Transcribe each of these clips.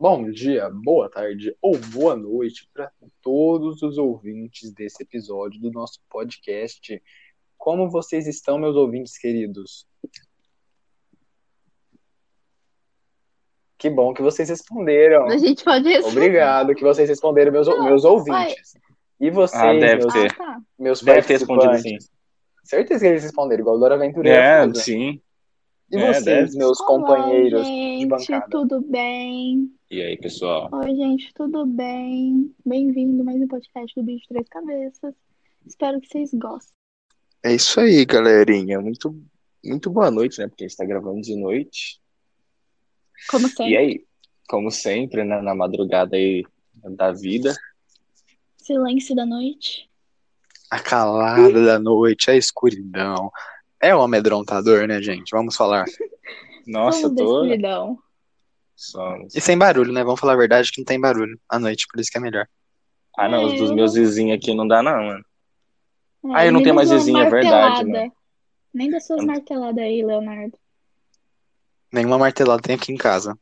Bom dia, boa tarde ou boa noite para todos os ouvintes desse episódio do nosso podcast. Como vocês estão, meus ouvintes queridos? Que bom que vocês responderam. A gente pode responder. Obrigado que vocês responderam, meus, Não, meus ouvintes. E vocês, Ah, deve meus, ter. Ah, tá. meus Deve ter respondido participantes? sim. Certeza que eles responderam, igual Dora Aventureira. É, sim. E É, vocês, deve. meus Olá, companheiros de gente, bancada? tudo bem? E aí, pessoal? Oi, gente, tudo bem? Bem-vindo a mais um podcast do Bicho de Três Cabeças. Espero que vocês gostem. É isso aí, galerinha. Muito, muito boa noite, né? Porque a gente tá gravando de noite. Como E sempre, aí, como sempre, né? Na madrugada aí da vida. silêncio da noite. A calada da noite, a escuridão. É um amedrontador, né, gente? Vamos falar. Nossa, tô. Somos. E sem barulho, né? Vamos falar a verdade que não tem barulho à noite, por isso que é melhor. Ah, não, os dos É, meus vizinhos aqui não dá, não, mano. É, Ah, eu não tenho mais vizinho, é verdade, martelada. mano. Nem das suas não- marteladas aí, Leonardo. Nenhuma martelada tem aqui em casa.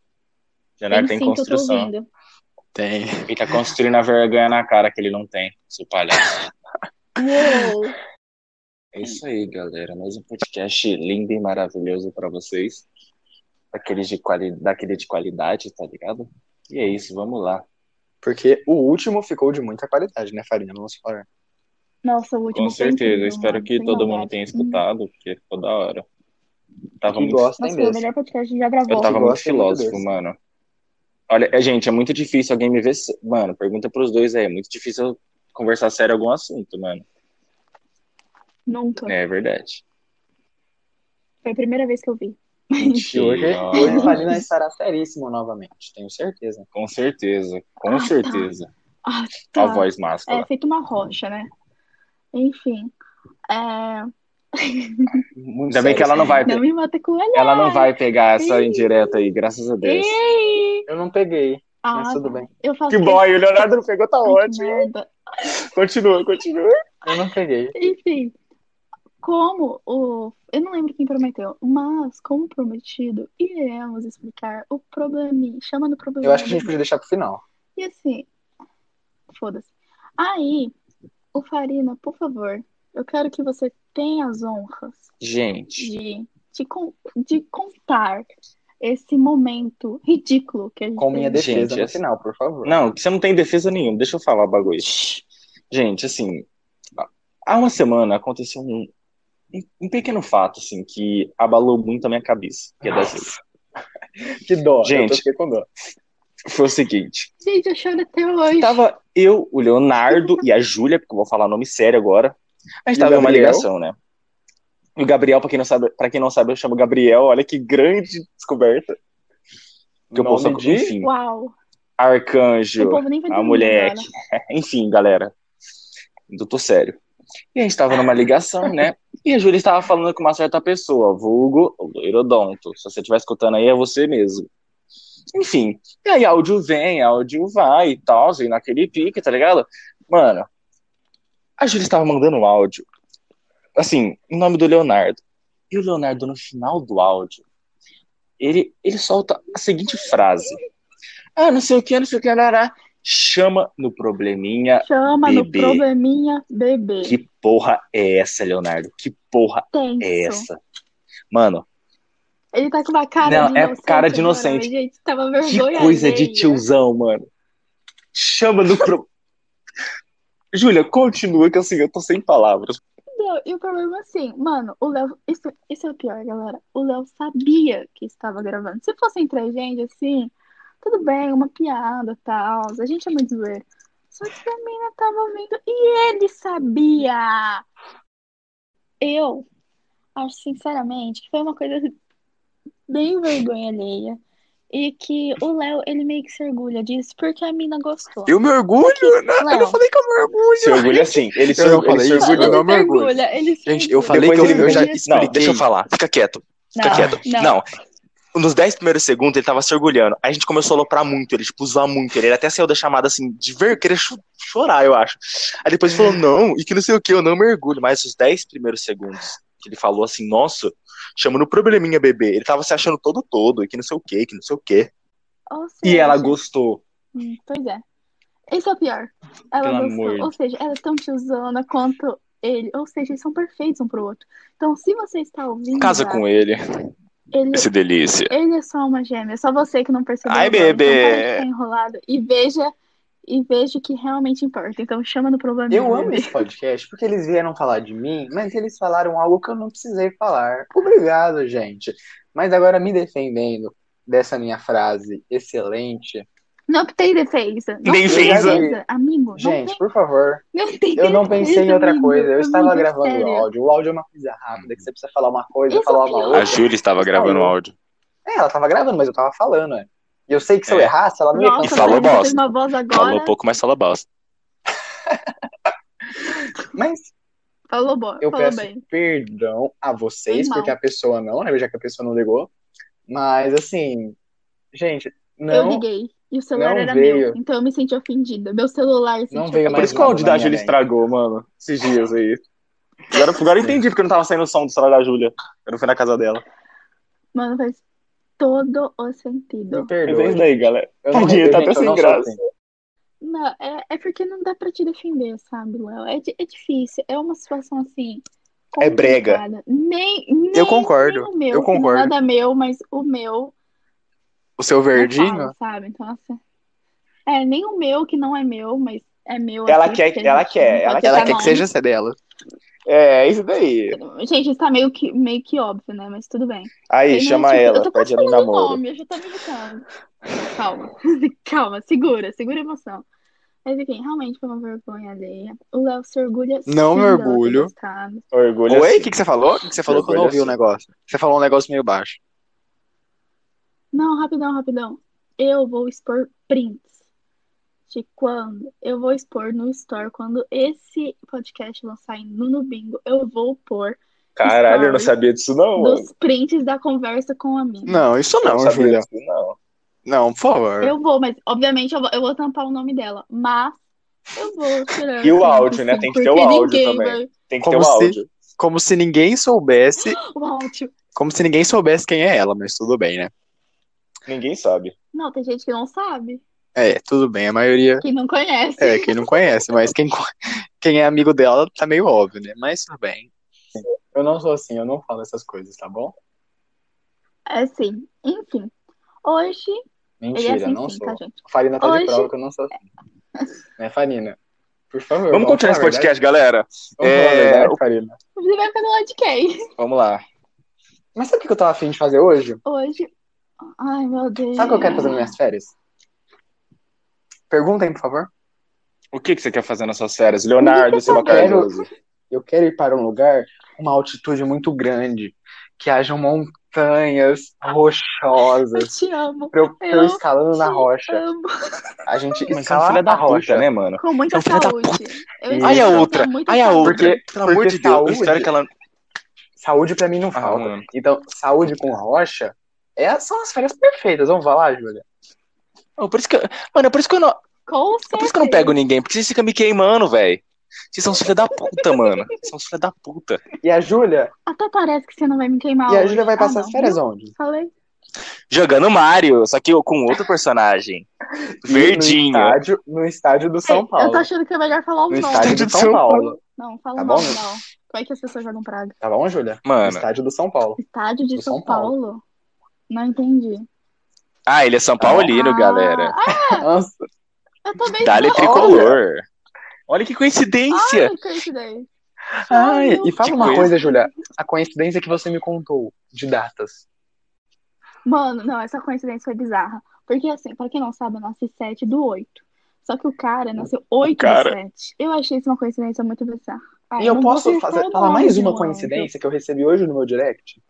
Leonardo tem tô construção. Tem. Ele tá construindo a vergonha na cara que ele não tem, seu palhaço. Uou! É isso aí, galera. Mais um podcast lindo e maravilhoso pra vocês. Daqueles de quali... Daquele de qualidade, tá ligado? E é isso, vamos lá. Porque o último ficou de muita qualidade, né, Farinha? Vamos falar. Nossa, o último Com certeza. incrível, Espero que todo mundo tenha escutado, porque ficou da hora. Tava muito... gostem Nossa, foi o mesmo. melhor podcast que já gravou. Eu tava muito filósofo, mano. Olha, é, gente, é muito difícil alguém me ver. Mano, pergunta pros dois aí. É muito difícil eu conversar sério algum assunto, mano. Nunca. É verdade. Foi a primeira vez que eu vi. E hoje, hoje Farina estará seríssimo novamente, tenho certeza. Com certeza, com Ah, tá. certeza. Ah, A tá. voz É máscara. feito uma rocha, né? Enfim. É... Ainda bem que ela não vai, Não me mata com olhar. ela não vai pegar essa Ih. indireta aí, graças a Deus. Ei! Eu não peguei, Ah, mas tudo tá. bem. Que boy, o Leonardo não pegou, tá ótimo. Continua, continua. Eu não peguei. Enfim, como o. Eu não lembro quem prometeu, mas, como prometido, iremos explicar o probleminha. Chama no problema. Eu acho que a gente podia deixar pro final. E assim, foda-se. Aí, o Farina, por favor, eu quero que você tenha as honras Gente, de, de, de contar esse momento ridículo que a gente Com minha defesa Gente, no final, por favor. não, você não tem defesa nenhuma, deixa eu falar o bagulho. Gente, assim, há uma semana aconteceu um, um, pequeno fato, assim, que abalou muito a minha cabeça, que é da Júlia. Que dó. Gente. Eu com dó. Foi o seguinte, Gente, eu choro até hoje. tava eu, o Leonardo e a Júlia, porque eu vou falar nome sério agora, a gente E tava numa Gabriel? ligação, né? E o Gabriel, pra quem não sabe, pra quem não sabe, eu chamo Gabriel, olha que grande descoberta. Que eu posso, de... enfim, Uau. arcanjo, a mulher, enfim, galera. Eu tô sério. E a gente tava numa ligação, né? E a Júlia estava falando com uma certa pessoa, vulgo Loirodonto. Se você estiver escutando aí, é você mesmo. Enfim. E aí, áudio vem, áudio vai e tal, e naquele pique, tá ligado? Mano, a Júlia estava mandando um áudio, assim, em nome do Leonardo. E o Leonardo, no final do áudio, ele, ele solta a seguinte frase. Ah, não sei o que, não sei o que, arará. Chama no probleminha Chama no Bebê. probleminha bebê. Que porra é essa, Leonardo? Que porra Tenso. é essa? Mano, Ele tá com uma cara Não, de é inocente. cara de inocente. mas, Gente, tava que coisa de tiozão, mano. Chama no pro... Júlia, continua que assim, eu tô sem palavras. Não, e o problema é assim, mano, o Léo. Isso, isso é o pior, galera. O Léo sabia que estava gravando. Se fosse entre a gente, assim, tudo bem, uma piada e tal. A gente é muito zoeiro. Só que a mina tava ouvindo e ele sabia. Eu acho, sinceramente, que foi uma coisa bem vergonha alheia. E que o Léo, ele meio que se orgulha disso porque a mina gostou. Eu me orgulho? Não, eu Léo. não falei que eu me orgulho. Se orgulha assim. Ele se Eu não orgulha, ele falei se orgulha. eu não me orgulha, Gente, eu falei Depois que eu, ele eu já. Não, deixa eu falar. Fica quieto. Fica Não, quieto. não. Não. Nos 10 primeiros segundos, ele tava se orgulhando. Aí a gente começou a aloprar muito, ele, tipo, zoar muito. Ele, ele até saiu da chamada, assim, de ver, querer cho- chorar, eu acho. Aí depois ele falou, não, e que não sei o que, eu não me orgulho. Mas os 10 primeiros segundos, que ele falou assim, nossa, chama no probleminha, bebê. Ele tava se achando todo todo, e que não sei o que, que não sei o que. E ela gostou. hum, Pois é. Esse é o pior. Ela Pelo gostou. amor de- Ou seja, ela é tão tiozona quanto ele. Ou seja, eles são perfeitos um pro outro. Então, se você está ouvindo. Casa já, com ele. Ele. Esse delícia. Ele é só uma gêmea, só você que não percebeu. Ai, bebê. Então, de ficar enrolado e veja e veja o que realmente importa. Então chama no problema. Eu amo esse podcast porque eles vieram falar de mim, mas eles falaram algo que eu não precisei falar. Obrigado, gente. Mas agora me defendendo dessa minha frase excelente. Não tem defesa. Não Nem tem fez, defesa, amigo. Gente, tem, por favor, não tem eu não pensei em outra amigo. coisa. Eu estava Amigo, gravando sério. o áudio. O áudio é uma coisa rápida, que você precisa falar uma coisa, é falar uma outra. A Júlia estava gravando o áudio. É, ela tava gravando, mas eu tava falando, né? E eu sei que se eu É. errasse, ela não ia E falou bosta. uma voz agora. Falou um pouco, mas fala bosta. Mas Falou, boa, eu falou peço bem. perdão a vocês, porque a pessoa não, né? Já que a pessoa não ligou. Mas assim, gente, Eu não. liguei. E o celular era veio. meu. Então eu me senti ofendida. Meu celular se Não sentiu veio Por mais isso que minha Júlia mente. estragou, mano. Esses dias aí. Agora, agora eu entendi porque não tava saindo o som do celular da Júlia. Eu não fui na casa dela. Mano, faz todo o Me sentido. Mas perdoe. é isso daí, galera. Eu Tadinha, eu- tá até eu sem graça. assim. Não, é, é porque não dá pra te defender, sabe, Léo? É, é difícil. É uma situação assim. É brega. complicada. Nem, nem, Eu concordo, nem o meu, eu é concordo. nada meu, mas o meu O seu eu verdinho? falo, sabe? Então, assim. É, nem o meu que não é meu, mas é meu. Ela quer- a ela gente quer, ela citar Ela quer que seja essa dela. É, é isso daí. Gente, isso tá meio que, meio que óbvio, né? Mas tudo bem. Aí, Tem, chama tipo, ela, pede ela em namoro. nome, eu já tô me irritando. Calma, calma, segura, segura a emoção. Mas enfim, realmente foi uma vergonha alheia. O Léo se orgulha Não me orgulho. Orgulho Oi? O que, que você falou? O que, que você falou que eu não ouvi o negócio? Você falou um negócio meio baixo. Não, rapidão, rapidão. Eu vou expor prints de quando eu vou expor no Store quando esse podcast lançar no Nubingo, eu vou pôr Caralho, eu não sabia disso não, mano. dos prints da conversa com a mina. Não, isso não, não disso não. Não, por favor. Eu vou, mas obviamente eu vou, eu vou tampar o nome dela. Mas eu vou tirar. E o assim, áudio, né? sim, Tem que ter o áudio também. vai- Tem que Como ter o se- áudio. Como se ninguém soubesse. O áudio. Como se ninguém soubesse quem é ela, mas tudo bem, né? Ninguém sabe. Não, tem gente que não sabe. É, tudo bem. A maioria. Que não conhece. É, quem não conhece, mas quem, quem é amigo dela tá meio óbvio, né? Mas tudo bem. Eu não sou assim, eu não falo essas coisas, tá bom? É sim. Enfim. Hoje. Ele Mentira, é assim não sim, sou. tá, gente? A Farina tá de Hoje- prova que eu não sou assim. Né, Farina? Por favor. Vamos continuar esse falar podcast, galera? Vamos falar a É, verdade, Farina. Você vai ficar do lado de quem? Vamos lá. Mas sabe o que eu tava afim de fazer hoje? Hoje. Ai, meu Deus. Sabe o que eu quero fazer nas minhas férias? Perguntem, por favor. O que, que você quer fazer nas suas férias? Leonardo Eu Silva quero- Cardoso. Eu quero ir para um lugar com uma altitude muito grande, que hajam montanhas Eu rochosas, te amo. pra eu, eu Eu escalando na te rocha. amo. A gente é escala filho a da rocha. puta, né, mano? Com muita é da saúde. Eu Ai, espero a eu outra. Ai, a outra. Porque- Pelo amor de Deus, eu saúde- espero que ela. Saúde pra mim não Ah, falta. mano. Então, saúde com rocha é, são as férias perfeitas. Vamos falar, Júlia? Oh, por isso que eu... Mano, é por isso que eu não. Com É por isso que eu não pego ninguém, porque vocês ficam me queimando, velho. Vocês são os filhos da puta, mano. Vocês são os filhos da puta. E a Júlia? Até parece que você não vai me queimar E a. Júlia vai Ah, passar não, as férias viu? onde? Falei. Jogando Mario, só que eu com outro personagem. Verdinho. No estádio, no estádio do São Ei, Eu Paulo. tô achando que é melhor falar o No nome. estádio do São Paulo. Não, fala Tá o bom, nome, né? não. Vai que as pessoas jogam praga. Tá bom, Júlia? No Mano. estádio do São Paulo. Estádio de Do São, São Paulo. Paulo? Não entendi. Ah, ele é São Paulino, Ah, galera. Nossa, Eu também sou. tricolor. Olha que coincidência. Ai, coincidência. Ai, Ai, e fala uma coisa. coisa, Júlia. A coincidência que você me contou de datas. Mano, não, essa coincidência foi bizarra. Porque, assim, pra quem não sabe, eu nasci 7 do 8. Só que o cara nasceu 8 cara. do 7. Eu achei isso uma coincidência muito bizarra. Ah, e eu posso fazer, falar mais uma um coincidência que eu recebi hoje no meu direct?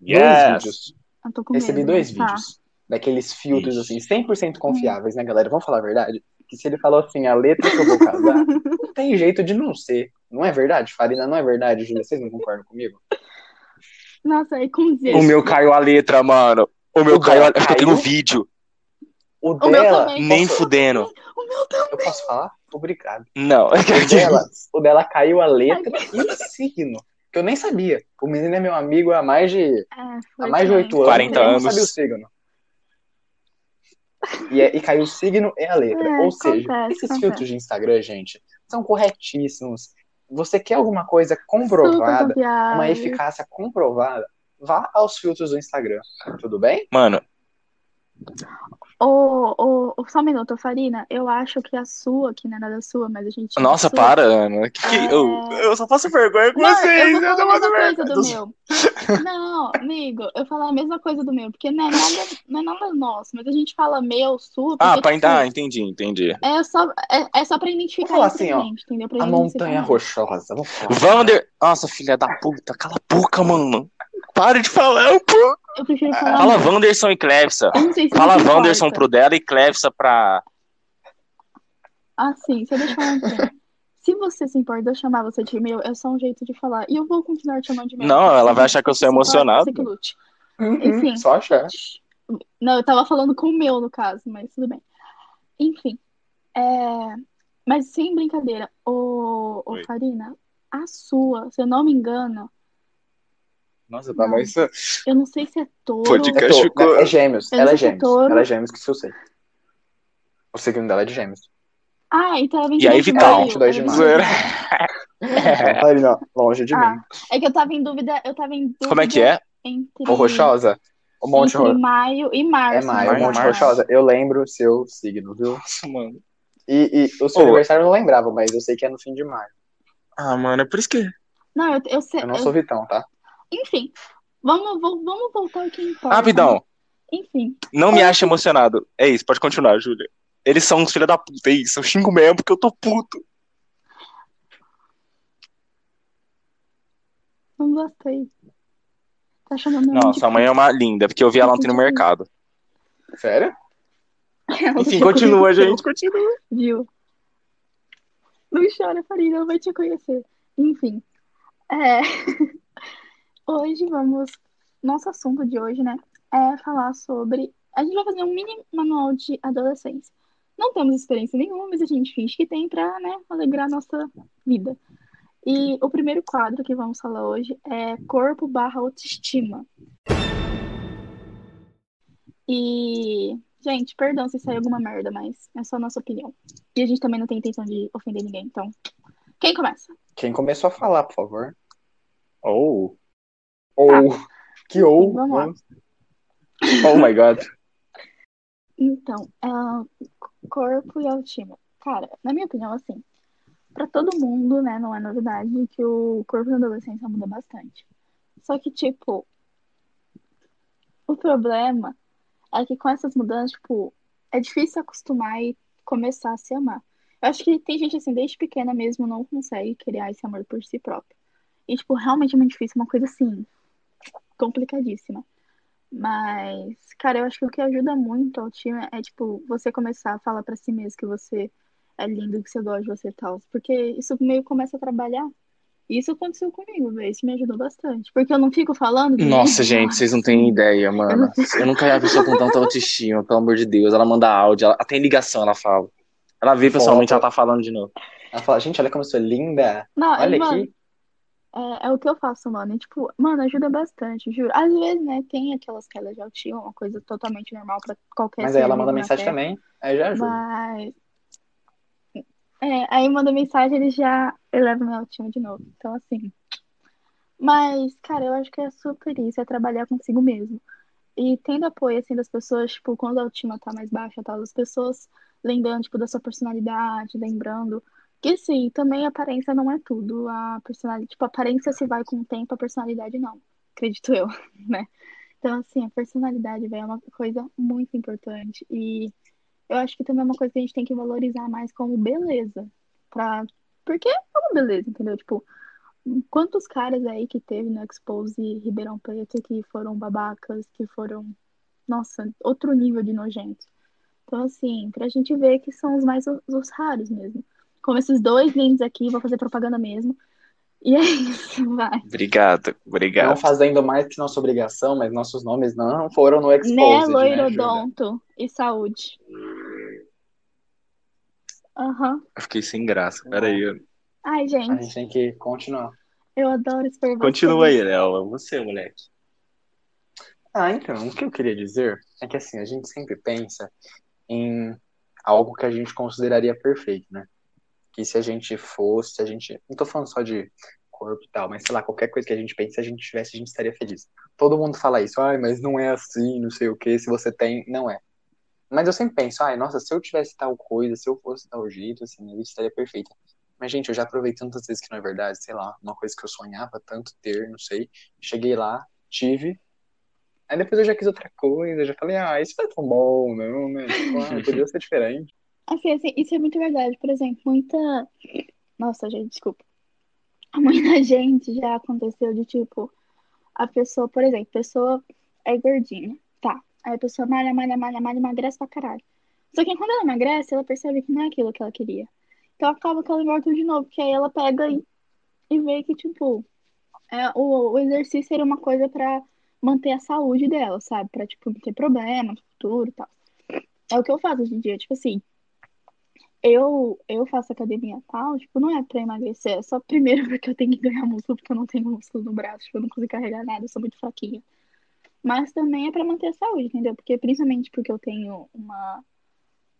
Dois Yes. vídeos. Eu tô com Recebi medo, dois tá. vídeos. Daqueles filtros, Ixi. assim, 100% confiáveis, né, galera? Vamos falar a verdade? Que se ele falou assim, a letra que eu vou casar, não tem jeito de não ser. Não é verdade? Farina, não é verdade, Júlia? Vocês não concordam comigo? Nossa, aí com Z. O meu caiu a letra, mano. O meu O caiu a letra. Eu tenho caiu? vídeo. O O dela. Nem Posso- fudendo. O meu também. Eu posso falar? Obrigado. Não. O dela, o dela caiu a letra e o signo. Que eu nem sabia. O menino é meu amigo há mais de, É, há mais de. 8 anos. 40 e eu não anos. sabia o signo. e, é- e caiu o signo e a letra. É, Ou seja, acontece, esses acontece. filtros de Instagram, gente, são corretíssimos. Você quer alguma coisa comprovada, uma eficácia comprovada, vá aos filtros do Instagram. Tudo bem? Mano, Ô, ô, ô, só um minuto, Farina. Eu acho que a sua, que não é nada sua, mas a gente. nossa, sua. para, Ana. Que que- É. eu, eu só faço vergonha com Não, vocês. eu Eu não a faço vergonha. do meu. Não, amigo, eu falo a mesma coisa do meu, porque não é nada, não é nada nosso, mas a gente fala meu, sua, Ah, pra, tipo, ah, entendi, entendi. é só, é, é só pra identificar Vamos falar assim, ó, gente, entendeu? Pra A montanha rochosa. Vamos falar. Vander. Nossa, filha da puta, cala a boca, mano. Para de falar, pô. Eu prefiro falar. Fala meu. Wanderson e sei se Fala Wanderson importa. pro dela e Clefsa pra. Ah, sim, só deixa eu falar assim. Se você se importa de eu chamar você de meu, é só um jeito de falar. E eu vou continuar te chamando de meu. Não, ela vai achar que eu sou emocionado. você que lute. Uhum, Enfim. Só achar. Não, eu tava falando com o meu, no caso, mas tudo bem. Enfim. É... Mas sem brincadeira, ô, ô Oi. Farina, a sua, se eu não me engano, Nossa, tá mais- eu não sei se é touro. Podcast. É, to- que- é gêmeos. Eu não Ela é se é gêmeos. touro. Ela é gêmeos, que isso eu sei. O signo dela é de gêmeos. Ah, então é 22 E aí, de Vital? maio. 22 de é maio. 22 Zoeira. Farina, longe de Ah, mim. É que eu tava em dúvida, eu tava em dúvida Como é que é? entre, Ô, Rochosa, o Monte entre Ro... maio e março. É maio, o Maio, Monte março. Rochosa. Eu lembro o seu signo, viu? Nossa, mano. E, e o seu Ô. aniversário eu não lembrava, mas eu sei que é no fim de maio. Ah, mano, é por isso que. Não, eu, eu sei. Eu não eu- sou Vitão, tá? Enfim, vamos, vamos, voltar ao que importa. Rapidão. Enfim, Não me Oi. acha emocionado. É isso, pode continuar, Júlia. Eles são uns filha da puta, é isso. Eu xingo mesmo porque eu tô puto. não gostei. Tá chamando meu Não, sua mãe é uma linda, porque eu vi ela ontem no mercado. Sério? Ela Enfim, continua, conheceu, gente, continua. Viu? Não chora, Farina, ela vai te conhecer. Enfim, é... hoje vamos. Nosso assunto de hoje, né? É falar sobre. A gente vai fazer um mini manual de adolescência. Não temos experiência nenhuma, mas a gente finge que tem pra, né, alegrar a nossa vida. E o primeiro quadro que vamos falar hoje é corpo barra autoestima. E, gente, perdão se sair alguma merda, mas é só a nossa opinião. E a gente também não tem intenção de ofender ninguém, então. Quem começa? Quem começou a falar, por favor? Oh. Ou. Que ou. Oh my god. Então, é, corpo e autoestima. Cara, na minha opinião, assim, pra todo mundo, né, não é novidade que o corpo na adolescência muda bastante. Só que, tipo, o problema é que com essas mudanças, tipo, é difícil acostumar e começar a se amar. Eu acho que tem gente, assim, desde pequena mesmo, não consegue criar esse amor por si próprio. E, tipo, realmente é muito difícil, uma coisa, assim, complicadíssima. Mas, cara, eu acho que o que ajuda muito ao time é, tipo, você começar a falar pra si mesmo que você é lindo, que você gosta de você e tal. Porque isso meio começa a trabalhar. E isso aconteceu comigo, velho. Isso me ajudou bastante. Porque eu não fico falando Nossa, gente, vocês não têm ideia, mano. Eu nunca vi uma pessoa com tanta autoestima, pelo amor de Deus. Ela manda áudio, ela tem ligação, ela fala. Ela vê pessoalmente, Foto. ela tá falando de novo. Ela fala, gente, olha como eu sou linda. Não, Olha mano, aqui. É, é o que eu faço, mano. E, tipo, mano, ajuda bastante, juro. Às vezes, né, tem aquelas quedas de autoestima, uma coisa totalmente normal pra qualquer Mas aí ela manda mensagem Terra. também. Aí já ajuda. Mas. É, aí manda mensagem, ele já eleva minha autoestima de novo. Então, assim. Mas, cara, eu acho que é super isso, é trabalhar consigo mesmo. E tendo apoio, assim, das pessoas, tipo, quando a autoestima tá mais baixa, tal, as pessoas lembrando, tipo, da sua personalidade, lembrando que, sim, também aparência não é tudo. A personalidade, tipo, a aparência se vai com o tempo, a personalidade não. Acredito eu, né? Então, assim, a personalidade, velho, é uma coisa muito importante. E eu acho que também é uma coisa que a gente tem que valorizar mais como beleza. Pra... Porque é uma beleza, entendeu? Tipo, quantos caras aí que teve no Expose Ribeirão Preto que foram babacas, que foram, nossa, outro nível de nojento. Então, assim, pra gente ver que são os mais os raros mesmo. Como esses dois lindos aqui, vou fazer propaganda mesmo. E é isso, vai. Obrigado, Não obrigado. fazendo mais que nossa obrigação, mas nossos nomes não foram no Né, Exposed, né, loirodonto e saúde. Aham. Eu fiquei sem graça. Peraí. eu- Ai, A gente, gente tem que continuar. eu adoro expor Continua vocês. aí, Léo. Você, moleque. Ah, então, o que eu queria dizer é que assim, a gente sempre pensa em algo que a gente consideraria perfeito, né? Que se a gente fosse, se a gente. Não tô falando só de corpo e tal, mas sei lá, qualquer coisa que a gente pense, se a gente tivesse, a gente estaria feliz. Todo mundo fala isso, ai, mas não é assim, não sei o que, se você tem, não é. Mas eu sempre penso, ai, nossa, se eu tivesse tal coisa, se eu fosse tal jeito, assim, minha vida estaria perfeita. Mas, gente, eu já provei tantas vezes que não é verdade, sei lá, uma coisa que eu sonhava tanto ter, não sei. Cheguei lá, tive. Aí depois eu já quis outra coisa, já falei, ah, isso não é tão bom, não, né? Tipo, ah, podia ser diferente. Assim, assim, isso é muito verdade. Por exemplo, muita. Nossa, gente, desculpa. Muita gente já aconteceu de tipo, a pessoa, por exemplo, a pessoa é gordinha, tá. Aí a pessoa malha, malha, malha, malha, emagrece pra caralho. Só que quando ela emagrece, ela percebe que não é aquilo que ela queria. Então acaba que ela engorda de novo, porque aí ela pega e, e vê que, tipo, é, o, o exercício seria uma coisa pra manter a saúde dela, sabe? Pra, tipo, não ter problema no futuro e tal. É o que eu faço hoje em dia, tipo assim, eu, eu faço academia tal, tipo, não é pra emagrecer, é só primeiro porque eu tenho que ganhar músculo, porque eu não tenho músculo no braço, tipo, eu não consigo carregar nada, eu sou muito fraquinha. Mas também é pra manter a saúde, entendeu? Porque principalmente porque eu tenho uma,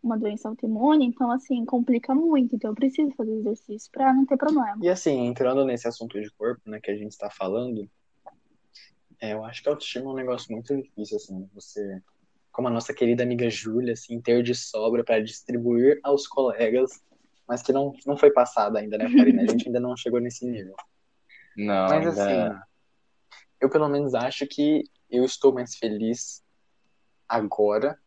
uma doença autoimune, então assim, complica muito, então eu preciso fazer exercício pra não ter problema. E assim, entrando nesse assunto de corpo, né, que a gente tá falando, é, eu acho que a autoestima é um negócio muito difícil, assim, você como a nossa querida amiga Júlia, assim, ter de sobra para distribuir aos colegas, mas que não, não foi passada ainda, né, Karina? A gente ainda não chegou nesse nível. Não, Mas ainda... assim, eu pelo menos acho que eu estou mais feliz agora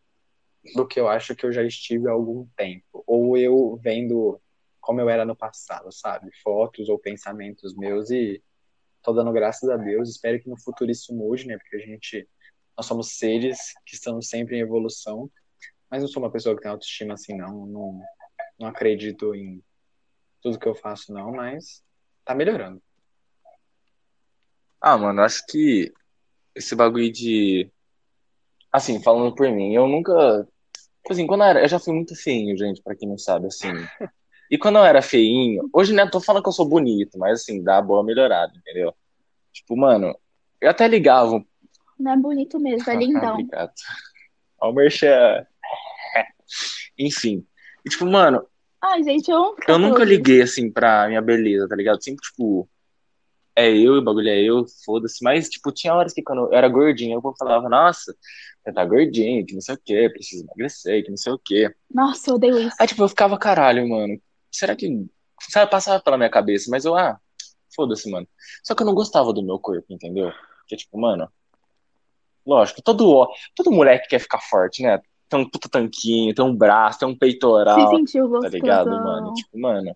do que eu acho que eu já estive há algum tempo. Ou eu vendo como eu era no passado, sabe? Fotos ou pensamentos meus e tô dando graças a Deus. Espero que no futuro isso mude, né? Porque a gente nós somos seres que estamos sempre em evolução, mas não sou uma pessoa que tem autoestima assim, não. Não, não acredito em tudo que eu faço, não, mas tá melhorando. Ah, mano, acho que esse bagulho de. Assim, falando por mim, eu nunca. Tipo assim, quando eu era. Eu já fui muito feinho, gente, pra quem não sabe, assim. E quando eu era feinho, hoje né, tô falando que eu sou bonito, mas assim, dá boa melhorada, entendeu? Tipo, mano, eu até ligava Não é bonito mesmo, é lindão. Obrigado. Ó, o merchan. Enfim. E, tipo, mano, Ai, gente, eu eu nunca liguei, assim, pra minha beleza, tá ligado? Sempre, tipo, é eu, o bagulho é eu, foda-se. Mas, tipo, tinha horas que quando eu era gordinho, eu falava, nossa, você tá gordinho, que não sei o quê, preciso emagrecer, que não sei o quê. Nossa, eu odeio isso. Aí, tipo, eu ficava, caralho, mano, será que... Sabe, passava pela minha cabeça, mas eu, ah, foda-se, mano. Só que eu não gostava do meu corpo, entendeu? Porque, tipo, mano, lógico, todo, todo moleque quer ficar forte, né? Tem um puta tanquinho, tem um braço, tem um Se peitoral, sentiu tá ligado, mano? Tipo, mano,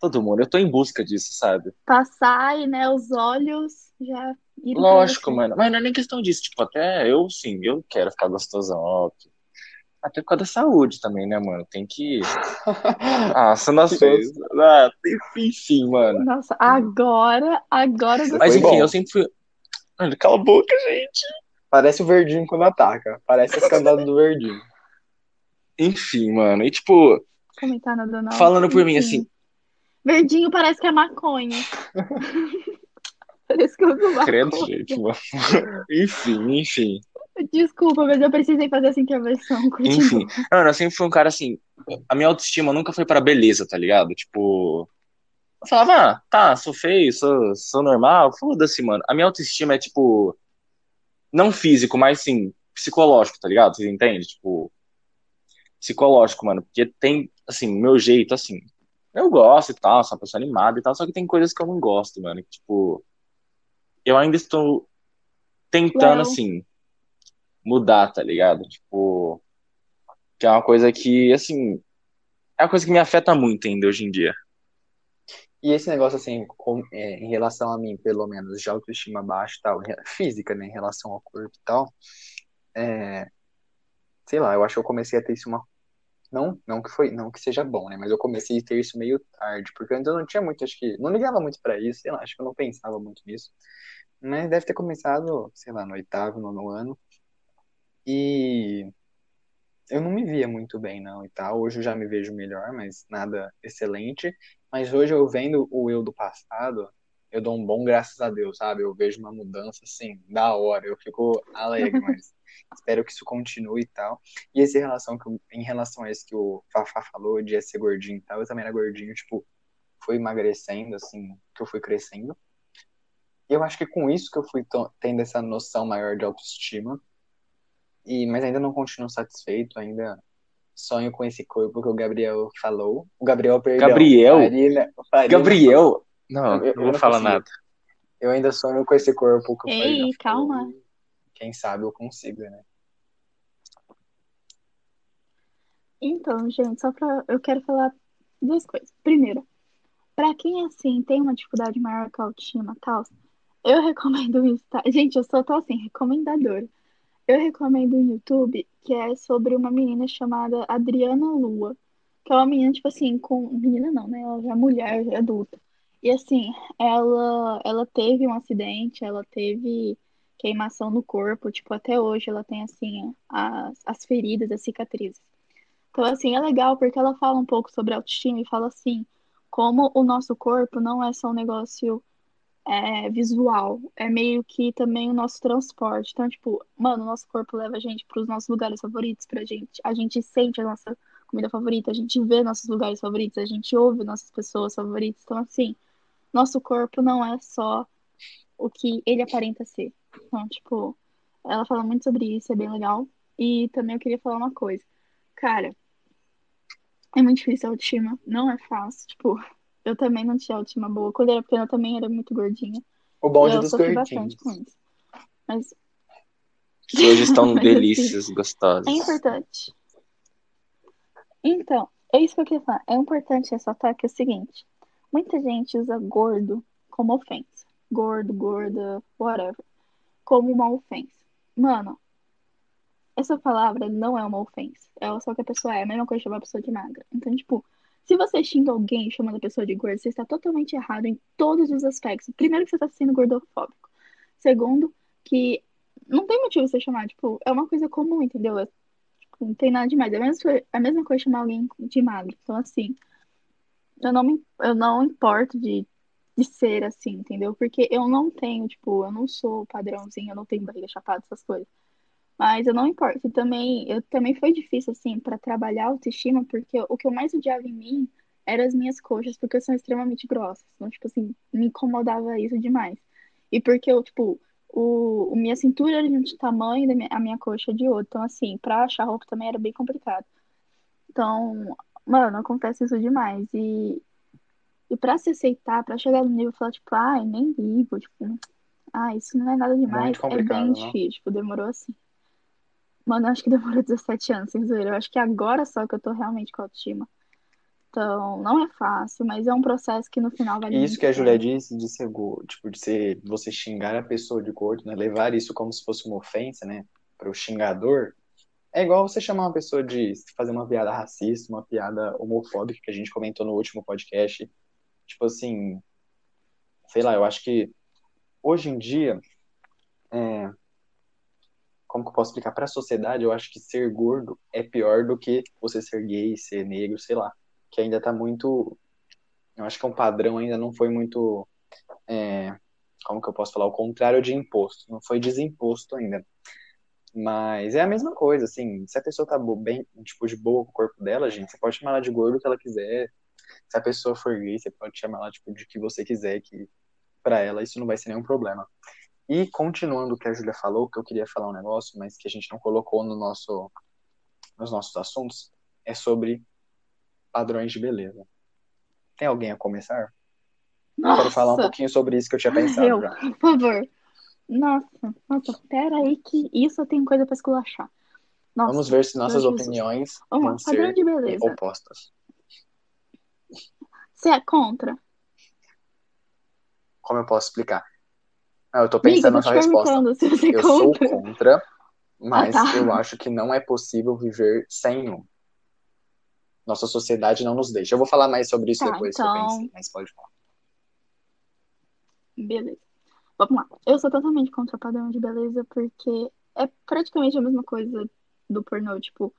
todo mundo, eu tô em busca disso, sabe? Passar e, né, os olhos já Lógico, você. mano. Mas não é nem questão disso. Tipo, até eu, sim, eu quero ficar gostosão, óbvio. Até por causa da saúde também, né, mano? Tem que. Ah, são Fez. Ah, enfim, mano. Nossa, agora, agora eu Mas enfim, bom. eu sempre fui. Mano, cala a boca, gente. Parece o verdinho quando ataca. Parece as candadas do verdinho. Enfim, mano. E tipo, comentar nada não. falando por mim, Enfim. assim, Verdinho parece que é maconha. parece que eu uso maconha. credo, gente, mano. Enfim, enfim. Desculpa, mas eu precisei fazer essa intervenção. Continua. Enfim. Mano, eu sempre fui um cara assim. A minha autoestima nunca foi pra beleza, tá ligado? Tipo. Eu falava, ah, tá, sou feio, sou, sou normal, foda-se, mano. A minha autoestima é, tipo. Não físico, mas sim, psicológico, tá ligado? Vocês entendem? Tipo. Psicológico, mano. Porque tem, assim, meu jeito, assim. Eu gosto e tal, sou uma pessoa animada e tal, só que tem coisas que eu não gosto, mano. que, Tipo. Eu ainda estou tentando, Well. assim, mudar, tá ligado? Tipo. Que é uma coisa que, assim. É uma coisa que me afeta muito ainda hoje em dia. E esse negócio, assim, com- é, em relação a mim, pelo menos, de autoestima baixa e tal, física, né, em relação ao corpo e tal, é, sei lá, eu acho que eu comecei a ter isso uma. Não, não que foi, não que seja bom, né, mas eu comecei a ter isso meio tarde, porque antes eu não tinha muito, acho que, não ligava muito pra isso, sei lá, acho que eu não pensava muito nisso, mas deve ter começado, sei lá, no oitavo, nono ano, e eu não me via muito bem, não, e tal. Hoje eu já me vejo melhor, mas nada excelente. Mas hoje eu vendo o eu do passado, eu dou um bom graças a Deus, sabe? Eu vejo uma mudança, assim, da hora. Eu fico alegre, mas Espero que isso continue e tal. E essa relação que, eu- em relação a isso que o Fafá falou, de ser gordinho e tal, eu também era gordinho, tipo, fui emagrecendo, assim, que eu fui crescendo. E eu acho que com isso que eu fui tendo essa noção maior de autoestima. E, mas ainda não continuo satisfeito, ainda sonho com esse corpo que o Gabriel falou. O Gabriel, perdão. Gabriel? Farina, Farina Gabriel! Não, Eu- eu não vou falar consigo. nada. Eu ainda sonho com esse corpo que o Ei, Farina falou. calma. Quem sabe eu consigo, né? Então, gente, só pra. Eu quero falar duas coisas. Primeiro, pra quem assim tem uma dificuldade maior com a autoestima e tal, eu recomendo isso, tá? Gente, eu só tô assim, recomendadora. Eu recomendo um YouTube que é sobre uma menina chamada Adriana Lua. Que é uma menina, tipo assim, com. Menina não, né? Ela já é mulher, já é adulta. E assim, ela, ela teve um acidente, ela teve queimação no corpo, tipo, até hoje ela tem assim as, as feridas, as cicatrizes. Então, assim, é legal porque ela fala um pouco sobre autoestima e fala assim, como o nosso corpo não é só um negócio é, visual, é meio que também o nosso transporte. Então, tipo, mano, o nosso corpo leva a gente para os nossos lugares favoritos, pra gente, a gente sente a nossa comida favorita, a gente vê nossos lugares favoritos, a gente ouve nossas pessoas favoritas. Então, assim, nosso corpo não é só o que ele aparenta ser. Então, tipo, ela fala muito sobre isso, é bem legal. E também eu queria falar uma coisa. Cara, é muito difícil a autoestima, não é fácil. Tipo, eu também não tinha autoestima boa. Era pequena, eu também era muito gordinha. O bonde eu dos sofri gordinhos. bastante com isso. Mas Que hoje estão Mas, assim, delícias gostosas. é importante. Então, é isso que eu queria falar. É importante ressaltar que é o seguinte: muita gente usa gordo como ofensa. Gordo, gorda, whatever. Como uma ofensa. Mano, essa palavra não é uma ofensa. É só que a pessoa é. A mesma coisa de chamar a pessoa de magra. Então, tipo, se você xinga alguém chamando a pessoa de gorda, você está totalmente errado em todos os aspectos. Primeiro, que você está sendo gordofóbico. Segundo, que não tem motivo você chamar. Tipo, é uma coisa comum, entendeu? É, tipo, não tem nada demais. É a mesma, coisa- a mesma coisa chamar alguém de magro. Então, assim, eu não me, eu não importo de, de ser assim, entendeu? Porque eu não tenho, tipo, eu não sou padrãozinho, eu não tenho barriga chapada, essas coisas. Mas eu não importo. E também, eu também foi difícil, assim, pra trabalhar a autoestima, porque o que eu mais odiava em mim eram as minhas coxas, porque são extremamente grossas. Então, tipo assim, me incomodava isso demais. E porque eu, tipo, o, o minha cintura era de um tamanho e a minha coxa de outro. Então, assim, pra achar roupa também era bem complicado. Então, mano, acontece isso demais. E, e pra se aceitar, pra chegar no nível e falar, tipo, ai, nem ligo, tipo, ah, isso não é nada demais, é bem né? difícil. Tipo, demorou assim. Mano, eu acho que demorou 17 anos, sem zoeira. Eu acho que agora só que eu tô realmente com autoestima. Então, não é fácil, mas é um processo que no final vale E isso que a Julia disse de ser tipo, de ser você xingar a pessoa de gordo, né? Levar isso como se fosse uma ofensa, né? Para o xingador, é igual você chamar uma pessoa de fazer uma piada racista, uma piada homofóbica que a gente comentou no último podcast. Tipo assim, sei lá, eu acho que hoje em dia, é, como que eu posso explicar? Para a sociedade, eu acho que ser gordo é pior do que você ser gay, ser negro, sei lá. Que ainda tá muito. Eu acho que é um padrão ainda não foi muito. é, como que eu posso falar? O contrário de imposto. Não foi desimposto ainda. Mas é a mesma coisa, assim. Se a pessoa tá bem, tipo, de boa com o corpo dela, gente, você pode chamar ela de gordo o que ela quiser. Se a pessoa for gay, você pode chamar ela, tipo, de que você quiser, que pra ela isso não vai ser nenhum problema. E continuando o que a Júlia falou, que eu queria falar um negócio, mas que a gente não colocou no nosso, nos nossos assuntos, é sobre padrões de beleza. Tem alguém a começar? Eu quero falar um Nossa, pouquinho sobre isso que eu tinha pensado eu, já. por favor. Nossa, nossa, pera aí que isso eu tenho coisa pra esculachar. Vamos Nossa, ver se nossas opiniões Vamos vão ser de beleza. opostas. Você é contra? Como eu posso explicar? Ah, eu tô Amiga, eu pensando tô na sua resposta. Eu sou contra. contra, mas Ah, tá. eu acho que não é possível viver sem um. Nossa sociedade não nos deixa. Eu vou falar mais sobre isso Tá, depois que eu então, pensei, mas pode falar. beleza. Vamos lá. Eu sou totalmente contra padrão de beleza porque é praticamente a mesma coisa do pornô. Tipo,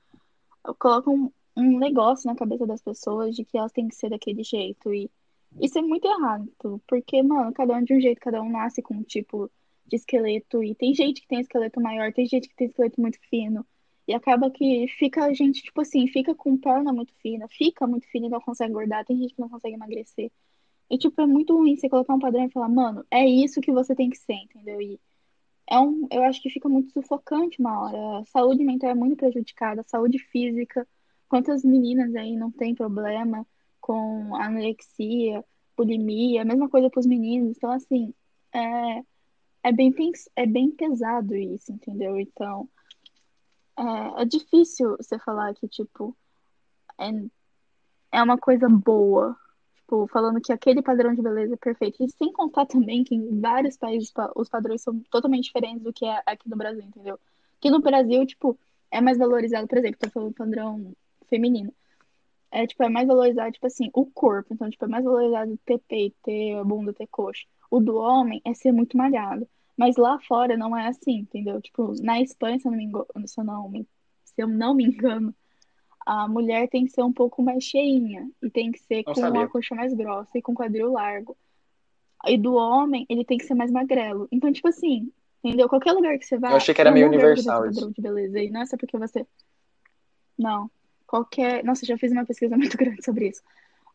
colocam um, um negócio na cabeça das pessoas de que elas têm que ser daquele jeito. E isso é muito errado. Porque, mano, cada um de um jeito, cada um nasce com um tipo de esqueleto. E tem gente que tem esqueleto maior, tem gente que tem esqueleto muito fino. E acaba que fica a gente, tipo assim, fica com perna muito fina, fica muito fina e não consegue engordar, tem gente que não consegue emagrecer. E, tipo, é muito ruim você colocar um padrão e falar, mano, é isso que você tem que ser, entendeu? E é um, eu acho que fica muito sufocante uma hora. A saúde mental é muito prejudicada, a saúde física. Quantas meninas aí não tem problema com anorexia, bulimia, a mesma coisa para os meninos. Então, assim, é, é, bem, é bem pesado isso, entendeu? Então, é, é difícil você falar que, tipo, é, é uma coisa boa. Tipo, falando que aquele padrão de beleza é perfeito. E sem contar também que em vários países os padrões são totalmente diferentes do que é aqui no Brasil, entendeu? Aqui no Brasil, tipo, é mais valorizado, por exemplo, tô falando padrão feminino. É, tipo, é mais valorizado, tipo assim, o corpo. Então, tipo, é mais valorizado ter peito, ter bunda, ter coxa. O do homem é ser muito malhado. Mas lá fora não é assim, entendeu? Tipo, na Espanha, se eu não me engano, se eu não me, se eu não me engano a mulher tem que ser um pouco mais cheinha e tem que ser Não com sabia. uma coxa mais grossa e com quadril largo. E do homem, ele tem que ser mais magrelo. Então, tipo assim, entendeu? Qualquer lugar que você vá, Eu achei que era meio universal isso. de beleza. E não é só porque você. Não. Qualquer. Nossa, já fiz uma pesquisa muito grande sobre isso.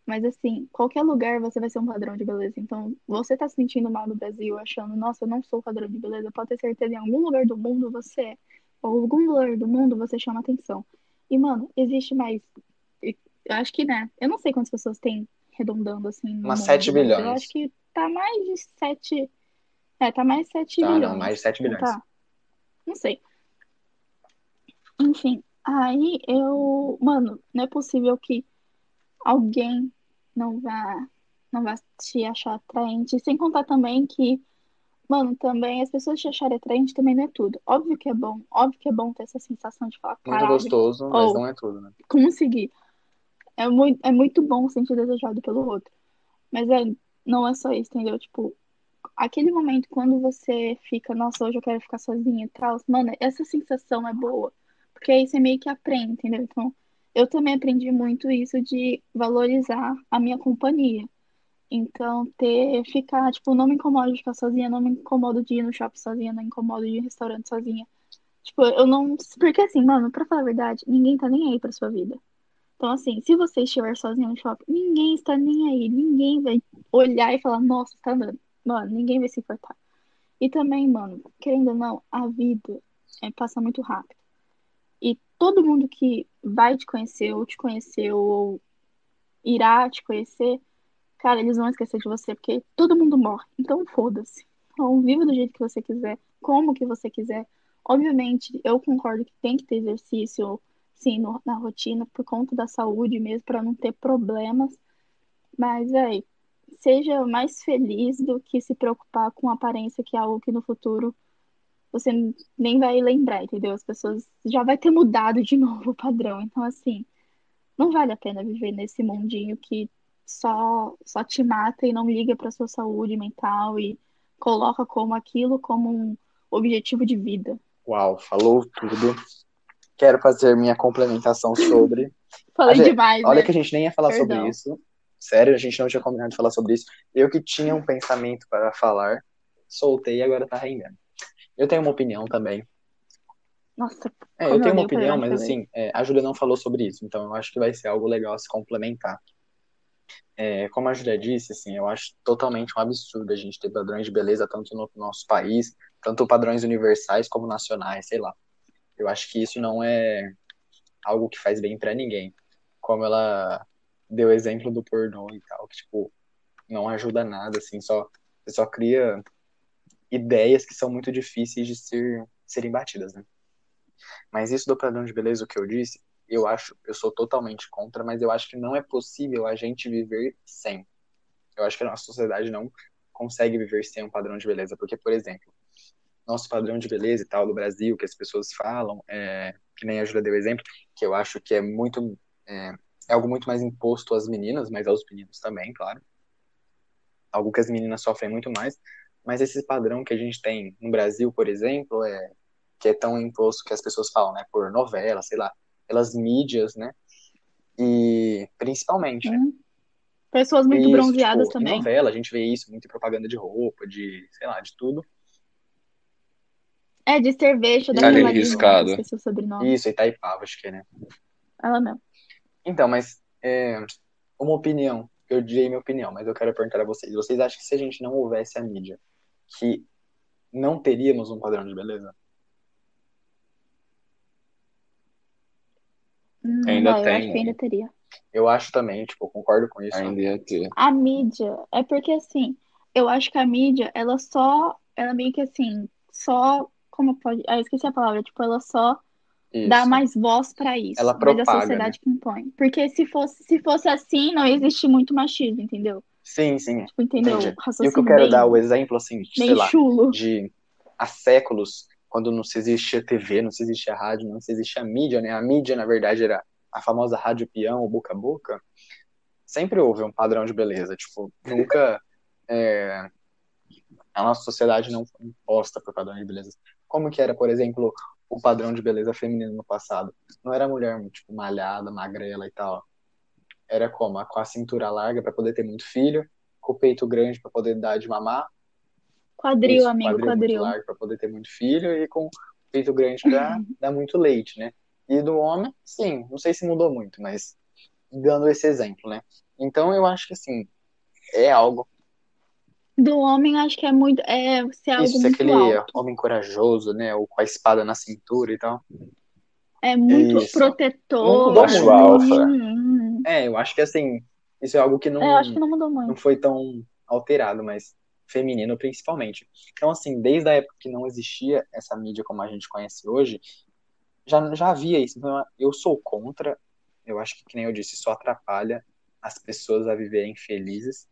Mas assim, qualquer lugar você vai ser um padrão de beleza. Então, você tá se sentindo mal no Brasil, achando, nossa, eu não sou padrão de beleza, pode ter certeza, em algum lugar do mundo você é. Ou em algum lugar do mundo você chama atenção. E, mano, existe mais. Eu acho que, né? Eu não sei quantas pessoas tem arredondando assim. Umas mundo, 7 mas Eu bilhões. acho que tá mais de 7. É, tá mais de 7 Tá, não, bilhões. mais de 7 Não bilhões. tá? Não sei. Enfim, aí eu. Mano, não é possível que alguém não vá, não vá te achar atraente. Sem contar também que, mano, também as pessoas te acharem atraente também não é tudo. Óbvio que é bom, óbvio que é bom ter essa sensação de falar, Muito gostoso, mas ou não é tudo, né? conseguir. É muito, é muito bom sentir desejado pelo outro. Mas é, não é só isso, entendeu? Tipo, aquele momento quando você fica, nossa, hoje eu quero ficar sozinha e tal, mano, essa sensação é boa. Porque aí você meio que aprende, entendeu? Então, eu também aprendi muito isso de valorizar a minha companhia. Então, ter, ficar, tipo, não me incomodo de ficar sozinha, não me incomodo de ir no shopping sozinha, não me incomodo de ir em restaurante sozinha. Tipo, eu não. Porque assim, mano, pra falar a verdade, ninguém tá nem aí pra sua vida. Então, assim, se você estiver sozinho no shopping, ninguém está nem aí. Ninguém vai olhar e falar, nossa, tá andando. Mano, ninguém vai se importar. E também, mano, querendo ou não, a vida é, passa muito rápido. E todo mundo que vai te conhecer, ou te conheceu, ou irá te conhecer, cara, eles vão esquecer de você, porque todo mundo morre. Então, foda-se. Então, viva do jeito que você quiser, como que você quiser. Obviamente, eu concordo que tem que ter exercício, sim, no- na rotina, por conta da saúde mesmo, para não ter problemas. Mas, véi, seja mais feliz do que se preocupar com aparência, que é algo que no futuro você nem vai lembrar, entendeu? As pessoas já vai ter mudado de novo o padrão. Então, assim, não vale a pena viver nesse mundinho que só só te mata e não liga para sua saúde mental e coloca como aquilo como um objetivo de vida. Uau, falou tudo. Quero fazer minha complementação sobre. Falei gente- demais, Olha né? que a gente nem ia falar Perdão. sobre isso. Sério, a gente não tinha combinado de falar sobre isso. Eu que tinha um pensamento para falar, soltei e agora tá rendendo. Eu tenho uma opinião também. Nossa, É, eu tenho uma opinião, mas assim, é, a Júlia não falou sobre isso, então eu acho que vai ser algo legal a se complementar. É, como a Júlia disse, assim, eu acho totalmente um absurdo a gente ter padrões de beleza tanto no nosso país, tanto padrões universais como nacionais, sei lá. Eu acho que isso não é algo que faz bem pra ninguém. Como ela deu o exemplo do pornô e tal, que tipo, não ajuda nada, assim, só, você só cria ideias que são muito difíceis de ser, serem batidas, né? Mas isso do padrão de beleza, o que eu disse, eu acho, eu sou totalmente contra, mas eu acho que não é possível a gente viver sem. Eu acho que a nossa sociedade não consegue viver sem um padrão de beleza, porque, por exemplo, nosso padrão de beleza e tal do Brasil, que as pessoas falam, é, que nem a Júlia deu exemplo, que eu acho que é muito, é, é algo muito mais imposto às meninas, mas aos meninos também, claro. Algo que as meninas sofrem muito mais, mas esse padrão que a gente tem no Brasil, por exemplo, é que é tão imposto que as pessoas falam, né, por novela, sei lá, pelas mídias, né? E principalmente, né? hum, pessoas muito Isso, bronzeadas tipo, em também. novela a gente vê isso muito em propaganda de roupa, de, sei lá, de tudo. É, de cerveja, ali ali, riscado. esqueci o sobrenome. Isso, Itaipava, acho que é, né? Ela mesmo. Então, mas é, uma opinião, eu dei minha opinião, mas eu quero perguntar a vocês. Vocês acham que se a gente não houvesse a mídia, que não teríamos um padrão de beleza? Hum, Ainda não, eu tem, acho que ainda teria. Eu acho também, tipo, eu concordo com isso. Ainda ia ter. A mídia, é porque assim, eu acho que a mídia, ela só, ela meio que assim, só, como pode, ah, eu esqueci a palavra, tipo, ela só dá Isso. mais voz pra isso, Ela mas a propaga, sociedade que impõe. Porque se fosse, se fosse assim, não existe muito machismo, entendeu? Sim, sim. Tipo, entendeu? Entendi. E o que eu quero bem, dar o exemplo, assim, de, sei lá, chulo. de há séculos, quando não se existia TV, não se existia rádio, não se existia mídia, né? A mídia, na verdade, era a famosa rádio peão, ou boca a boca. Sempre houve um padrão de beleza. Tipo, nunca. é, a nossa sociedade não foi imposta por padrão de beleza. Como que era, por exemplo, o padrão de beleza feminino no passado? Não era mulher, tipo, malhada, magrela e tal. Era como? Com a cintura larga para poder ter muito filho, com o peito grande para poder dar de mamar, Quadril, isso, amigo, quadril muito quadril. largo para poder ter muito filho e com peito grande para dar muito leite, né? E do homem, sim, não sei se mudou muito, mas dando esse exemplo, né? Então eu acho que assim, é algo. Do homem, acho que é muito, é ser algo Isso, muito aquele alto. homem corajoso, né? Ou com a espada na cintura e tal. É muito Isso. protetor. Não mudou muito. alfa. Hum, É, eu acho que assim, isso é algo que não, é, eu acho que não mudou não muito. foi tão alterado, mas feminino principalmente. Então, assim, desde a época que não existia essa mídia como a gente conhece hoje, já, já havia isso. Então, eu sou contra, eu acho que, que nem eu disse, isso atrapalha as pessoas a viverem felizes,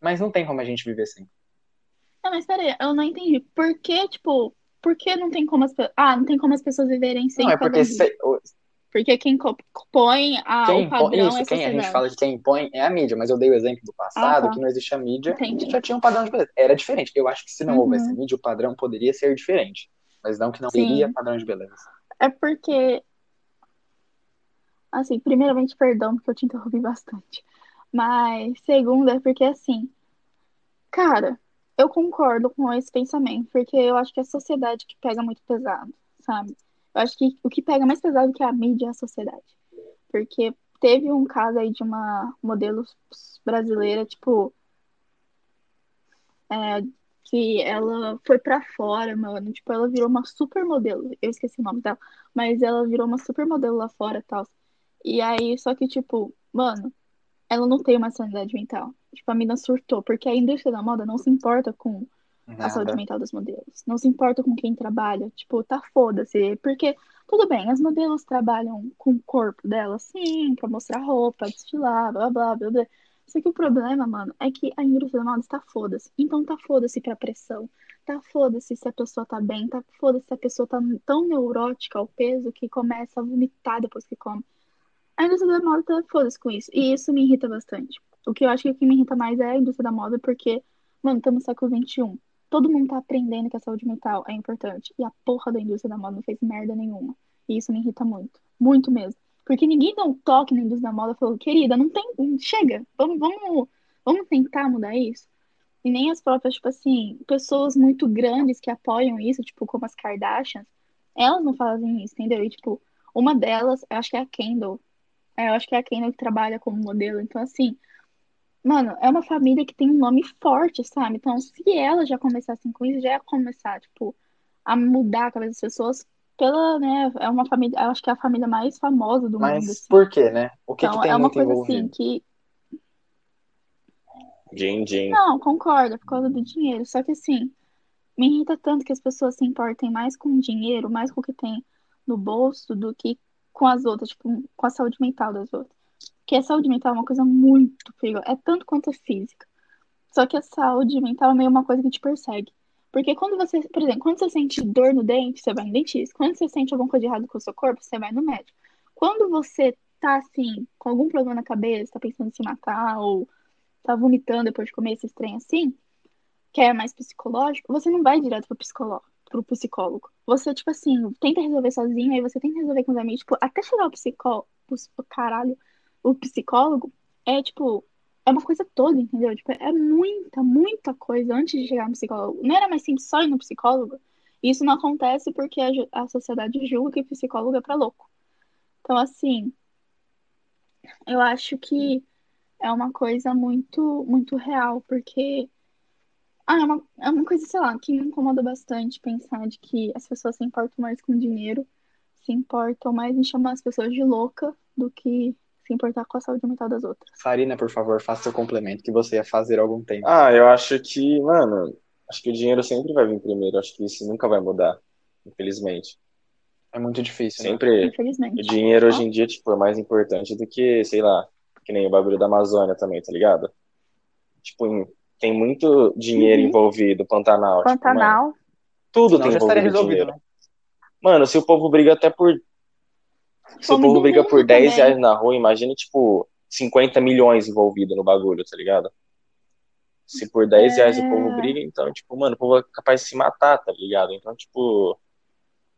mas não tem como a gente viver sem. Não, mas peraí, eu não entendi. Por que, tipo, por que não tem como as pessoas. Ah, não tem como as pessoas viverem sem Não, é porque se- Porque quem co- põe a, quem o padrão é isso, a quem a gente fala de quem impõe é a mídia, mas eu dei o exemplo do passado, Ah, tá. que não existia mídia, Entendi. já tinha um padrão de beleza. Era diferente. Eu acho que se não Uhum. houvesse mídia, o padrão poderia ser diferente, mas não que não Sim. teria padrão de beleza. É porque. Assim, primeiramente, perdão, porque eu te interrompi bastante. Mas, segundo, é porque, assim, cara, eu concordo com esse pensamento, porque eu acho que é a sociedade que pega muito pesado, sabe? Eu acho que o que pega mais pesado que a mídia é a sociedade. Porque teve um caso aí de uma modelo brasileira, tipo, é, que ela foi pra fora, mano. Tipo, ela virou uma supermodelo. Eu esqueci o nome dela, mas ela virou uma supermodelo lá fora e tal. E aí, só que, tipo, mano, ela não tem uma sanidade mental. Tipo, a mina surtou, porque a indústria da moda não se importa com a saúde Nada. mental dos modelos. Não se importa com quem trabalha. Tipo, tá foda-se. Porque, tudo bem, as modelos trabalham com o corpo delas, sim, pra mostrar roupa, desfilar, blá blá blá blá. Só que o problema, mano, é que a indústria da moda está foda-se. Então tá foda-se pra pressão. Tá foda-se se a pessoa tá bem. Tá foda-se se a pessoa tá tão neurótica ao peso que começa a vomitar depois que come. A indústria da moda tá foda-se com isso. E isso me irrita bastante. O que eu acho que o que me irrita mais é a indústria da moda, porque, mano, estamos no século XXI. Todo mundo tá aprendendo que a saúde mental é importante. E a porra da indústria da moda não fez merda nenhuma. E isso me irrita muito. Muito mesmo. Porque ninguém dá um toque na indústria da moda e falou, querida, não tem. Chega, vamos, vamos, vamos tentar mudar isso. E nem as próprias, tipo assim, pessoas muito grandes que apoiam isso, tipo, como as Kardashians, elas não fazem isso, entendeu? E, tipo, uma delas, eu acho que é a Kendall. É, eu acho que é a Kendall que trabalha como modelo. Então, assim, mano, é uma família que tem um nome forte, sabe? Então, se ela já começasse com isso, já ia começar, tipo, a mudar a cabeça das pessoas pela, né? É uma família, eu acho que é a família mais famosa do mundo, Mas assim. por quê, né? O que, que Então, tem é uma coisa envolvido? assim que. Din, din. Não, concordo, é por causa do dinheiro. Só que assim, me irrita tanto que as pessoas se importem mais com o dinheiro, mais com o que tem no bolso, do que com as outras, tipo, com a saúde mental das outras. Porque a saúde mental é uma coisa muito perigosa. É tanto quanto a física. Só que a saúde mental é meio uma coisa que te persegue. Porque quando você, por exemplo, quando você sente dor no dente, você vai no dentista. Quando você sente alguma coisa de errado com o seu corpo, você vai no médico. Quando você tá assim, com algum problema na cabeça, tá pensando em se matar, ou tá vomitando depois de comer esse trem assim, que é mais psicológico, você não vai direto pro psicólogo, pro psicólogo. Você, tipo assim, tenta resolver sozinho, aí você tenta resolver com os amigos, tipo, até chegar ao psicólogo, caralho, o psicólogo, é tipo, é uma coisa toda, entendeu? Tipo, é muita, muita coisa antes de chegar no psicólogo. Não era mais simples só ir no psicólogo Isso não acontece porque a, a sociedade julga que psicólogo é pra louco. Então, assim, eu acho que é uma coisa muito, muito real, porque ah, é uma, é uma coisa, sei lá, que me incomoda bastante pensar de que as pessoas se importam mais com dinheiro, se importam mais em chamar as pessoas de louca do que se importar com a saúde mental das outras. Farina, por favor, faça seu complemento que você ia fazer há algum tempo. Ah, eu acho que, mano, acho que o dinheiro sempre vai vir primeiro. Acho que isso nunca vai mudar, infelizmente. É muito difícil, né? Sempre. Infelizmente. O dinheiro hoje em dia, tipo, é mais importante do que, sei lá, que nem o bagulho da Amazônia também, tá ligado? Tipo, em- tem muito dinheiro Uhum. envolvido, Pantanal. tipo, mano, Pantanal, tudo Senão tem já estaria envolvido resolvido, dinheiro. né? Mano, se o povo briga até por. Se o povo briga por 10 também. reais na rua, imagina, tipo, 50 milhões envolvido no bagulho, tá ligado? Se por 10 reais o povo É. briga, então, tipo, mano, o povo é capaz de se matar, tá ligado? Então, tipo.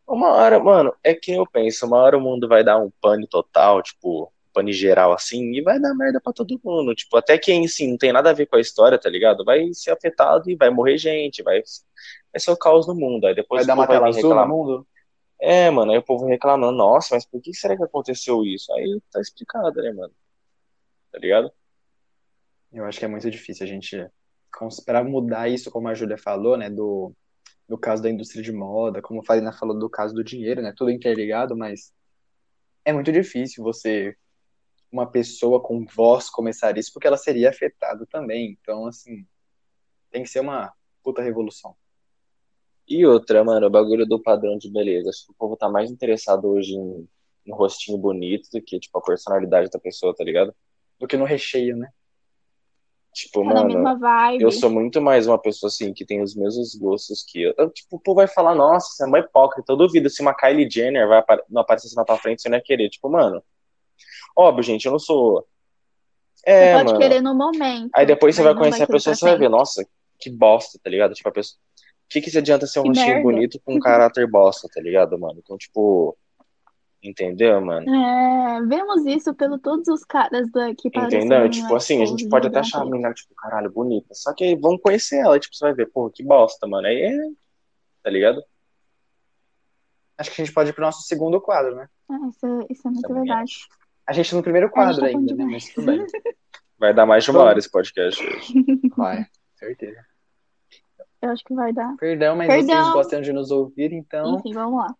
Uma hora, mano, é que eu penso, uma hora o mundo vai dar um pane total, tipo, pane geral assim, e vai dar merda pra todo mundo. Tipo, até quem, assim, não tem nada a ver com a história, tá ligado? Vai ser afetado e vai morrer gente, vai, vai ser o caos no mundo. Aí depois Vai dar uma tela azul no reclamar. mundo? É, mano, aí o povo reclamando, nossa, mas por que será que aconteceu isso? Aí tá explicado, né, mano? Tá ligado? Eu acho que é muito difícil a gente, para mudar isso, como a Júlia falou, né, do, do caso da indústria de moda, como a Farina falou do caso do dinheiro, né, tudo interligado, mas é muito difícil você, uma pessoa com voz, começar isso, porque ela seria afetada também. Então, assim, tem que ser uma puta revolução. E outra, mano, o bagulho do padrão de beleza. Acho que o povo tá mais interessado hoje em, no rostinho bonito do que, tipo, a personalidade da pessoa, tá ligado? Do que no recheio, né? Tipo, tá mano, eu sou muito mais uma pessoa, assim, que tem os mesmos gostos que eu. Eu, Tipo, o povo vai falar, nossa, você é uma hipócrita. Eu duvido se uma Kylie Jenner vai apare- não aparecesse na tua frente, você não ia querer. Tipo, mano, óbvio, gente, eu não sou. Você É, pode mano. querer no momento. Aí depois você vai conhecer a querer pessoa, você vai ver, nossa, que bosta, tá ligado? Tipo, a pessoa. O que que se adianta ser um Que rostinho merda. bonito com um caráter bosta, tá ligado, mano? Então, tipo. Entendeu, mano? É, vemos isso pelo todos os caras da, que Entendeu? Tipo assim, a gente pode até achar a menina, tipo, caralho, bonita. Só que aí vamos conhecer ela, tipo, você vai ver, porra, que bosta, mano. Aí é. Tá ligado? Acho que a gente pode ir pro nosso segundo quadro, né? Ah, isso, é- isso é muito Também verdade. A gente tá no primeiro gente quadro tá ainda, né? Mas tudo bem. Vai dar mais de uma hora esse podcast hoje. Vai, certeza. Eu acho que vai dar. Perdão, mas Perdão. vocês gostam de nos ouvir, então Enfim, vamos lá.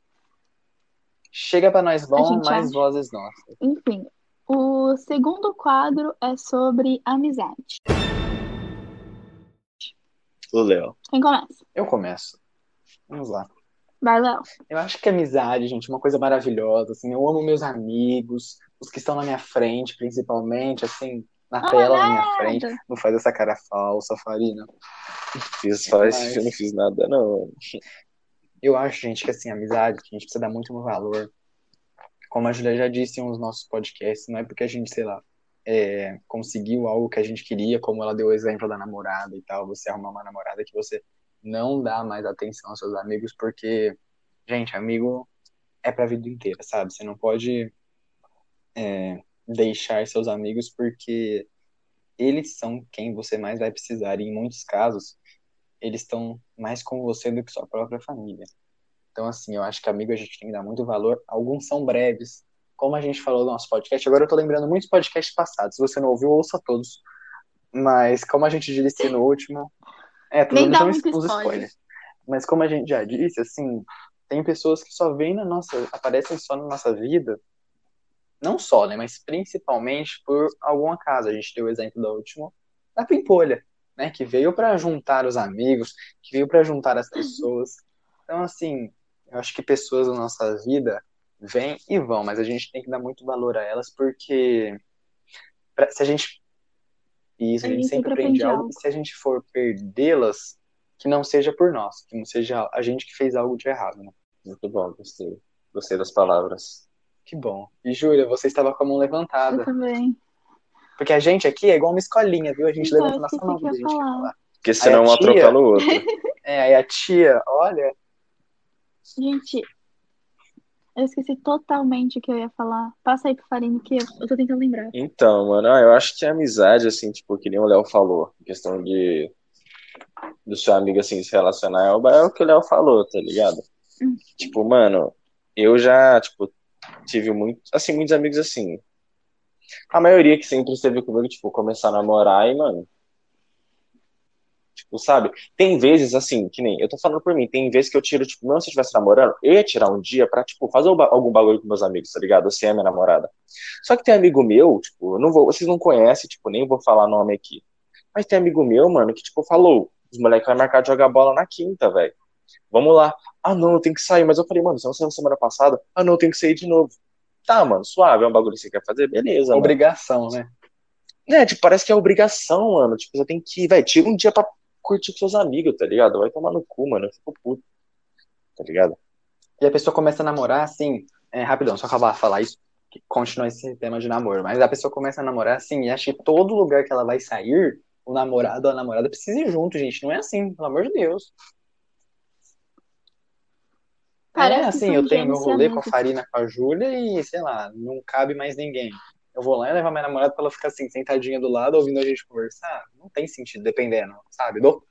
chega pra nós bom, mais acha. vozes nossas. Enfim, o segundo quadro é sobre amizade. O Léo. Quem começa? Eu começo. Vamos lá. Vai, Léo. Eu acho que amizade, gente, é uma coisa maravilhosa, assim, eu amo meus amigos, os que estão na minha frente, principalmente, assim, na tela na minha frente. Não faz essa cara falsa, Farina. Fiz Mas- eu não fiz nada, não. Eu acho, gente, que assim, amizade, que a gente precisa dar muito valor. Como a Julia já disse em uns nossos podcasts, não é porque a gente, sei lá, é, conseguiu algo que a gente queria, como ela deu o exemplo da namorada e tal, você arrumar uma namorada que você não dá mais atenção aos seus amigos, porque, gente, amigo é pra vida inteira, sabe? Você não pode é, deixar seus amigos porque eles são quem você mais vai precisar, e em muitos casos, eles estão mais com você do que sua própria família. Então, assim, eu acho que amigo a gente tem que dar muito valor. Alguns são breves, como a gente falou no nosso podcast. Agora eu tô lembrando muitos podcasts passados. Se você não ouviu, ouça todos. Mas, como a gente disse no último. É, tudo dá são uns spoiler. spoilers. Mas, como a gente já disse, assim, tem pessoas que só vêm na nossa. aparecem só na nossa vida. Não só, né? Mas principalmente por algum acaso. A gente deu o exemplo da última, da Pimpolha, né? Que veio para juntar os amigos, que veio para juntar as pessoas. Então, assim, eu acho que pessoas da nossa vida vêm e vão, mas a gente tem que dar muito valor a elas, porque pra- se a gente. Isso, a A gente gente sempre aprende algo, algo. e se a gente for perdê-las, que não seja por nós, que não seja a gente que fez algo de errado, né? Muito bom, gostei. Gostei das palavras. Que bom. E Júlia, você estava com a mão Eu levantada. também. Porque a gente aqui é igual uma escolinha, viu? A gente Então, levanta eu nossa mão quando a eu gente quer falar. falar. Porque senão um tia- atropela o outro. É, aí a tia, olha, Gente, eu esqueci totalmente o que eu ia falar. Passa aí pro Farine que eu, eu tô tentando lembrar. Então, mano, ah, eu acho que a amizade, assim, tipo, que nem o Léo falou, questão de do seu amigo, assim, se relacionar, é o, é o que o Léo falou, tá ligado? Hum. Tipo, mano, eu já, tipo, tive muito, assim, muitos amigos assim. A maioria que sempre esteve comigo, tipo, começar a namorar e, mano, Tipo, sabe? Tem vezes, assim, que nem, eu tô falando por mim, tem vezes que eu tiro, tipo, não se eu estivesse namorando, eu ia tirar um dia pra, tipo, fazer algum bagulho com meus amigos, tá ligado? Você é minha namorada. Só que tem amigo meu, tipo, não vou, vocês não conhecem, tipo, nem vou falar nome aqui. Mas tem amigo meu, mano, que, tipo, falou, os moleques vão marcar de jogar bola na quinta, velho. Vamos lá. Ah, não, eu tenho que sair. Mas eu falei, mano, você não saiu semana passada? Ah, não, eu tenho que sair de novo. Tá, mano, suave, é um bagulho que você quer fazer? Beleza. Obrigação, mano. né? É, tipo, parece que é obrigação, mano. Tipo, você tem que, velho, tira um dia pra curtir com seus amigos, tá ligado? Vai tomar no cu, mano. Eu fico puto. Tá ligado? E a pessoa começa a namorar assim, é, rapidão, só acabar de falar isso, que continua esse tema de namoro. Mas a pessoa começa a namorar assim e acha que todo lugar que ela vai sair, o namorado ou a namorada precisa ir junto, gente. Não é assim, pelo amor de Deus. Parece é assim, eu tenho meu rolê com a Farina, com a Júlia e, sei lá, não cabe mais ninguém. Eu vou lá e levar minha namorada pra ela ficar assim, sentadinha do lado, ouvindo a gente conversar. Não tem sentido, dependendo, sabe? Do...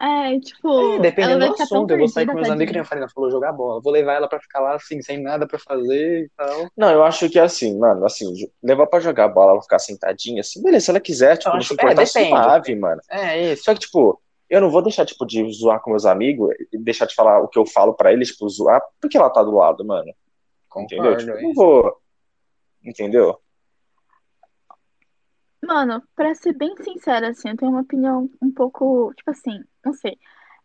É, tipo. É, dependendo do assunto, eu vou sair com meus amigos, que a Farina falou, jogar bola. Vou levar ela pra ficar lá, assim, sem nada pra fazer e tal. Não, eu acho que é assim, mano, assim, levar pra jogar bola, ela ficar sentadinha, assim, beleza, se ela quiser, tipo, não se importar é, suave, mano. É, isso. Só que, tipo, eu não vou deixar, tipo, de zoar com meus amigos e deixar de falar o que eu falo para eles, tipo, zoar, porque ela tá do lado, mano. Concordo, entendeu? Tipo, não vou. Entendeu? Mano, pra ser bem sincera, assim, eu tenho uma opinião um pouco, tipo assim, não sei.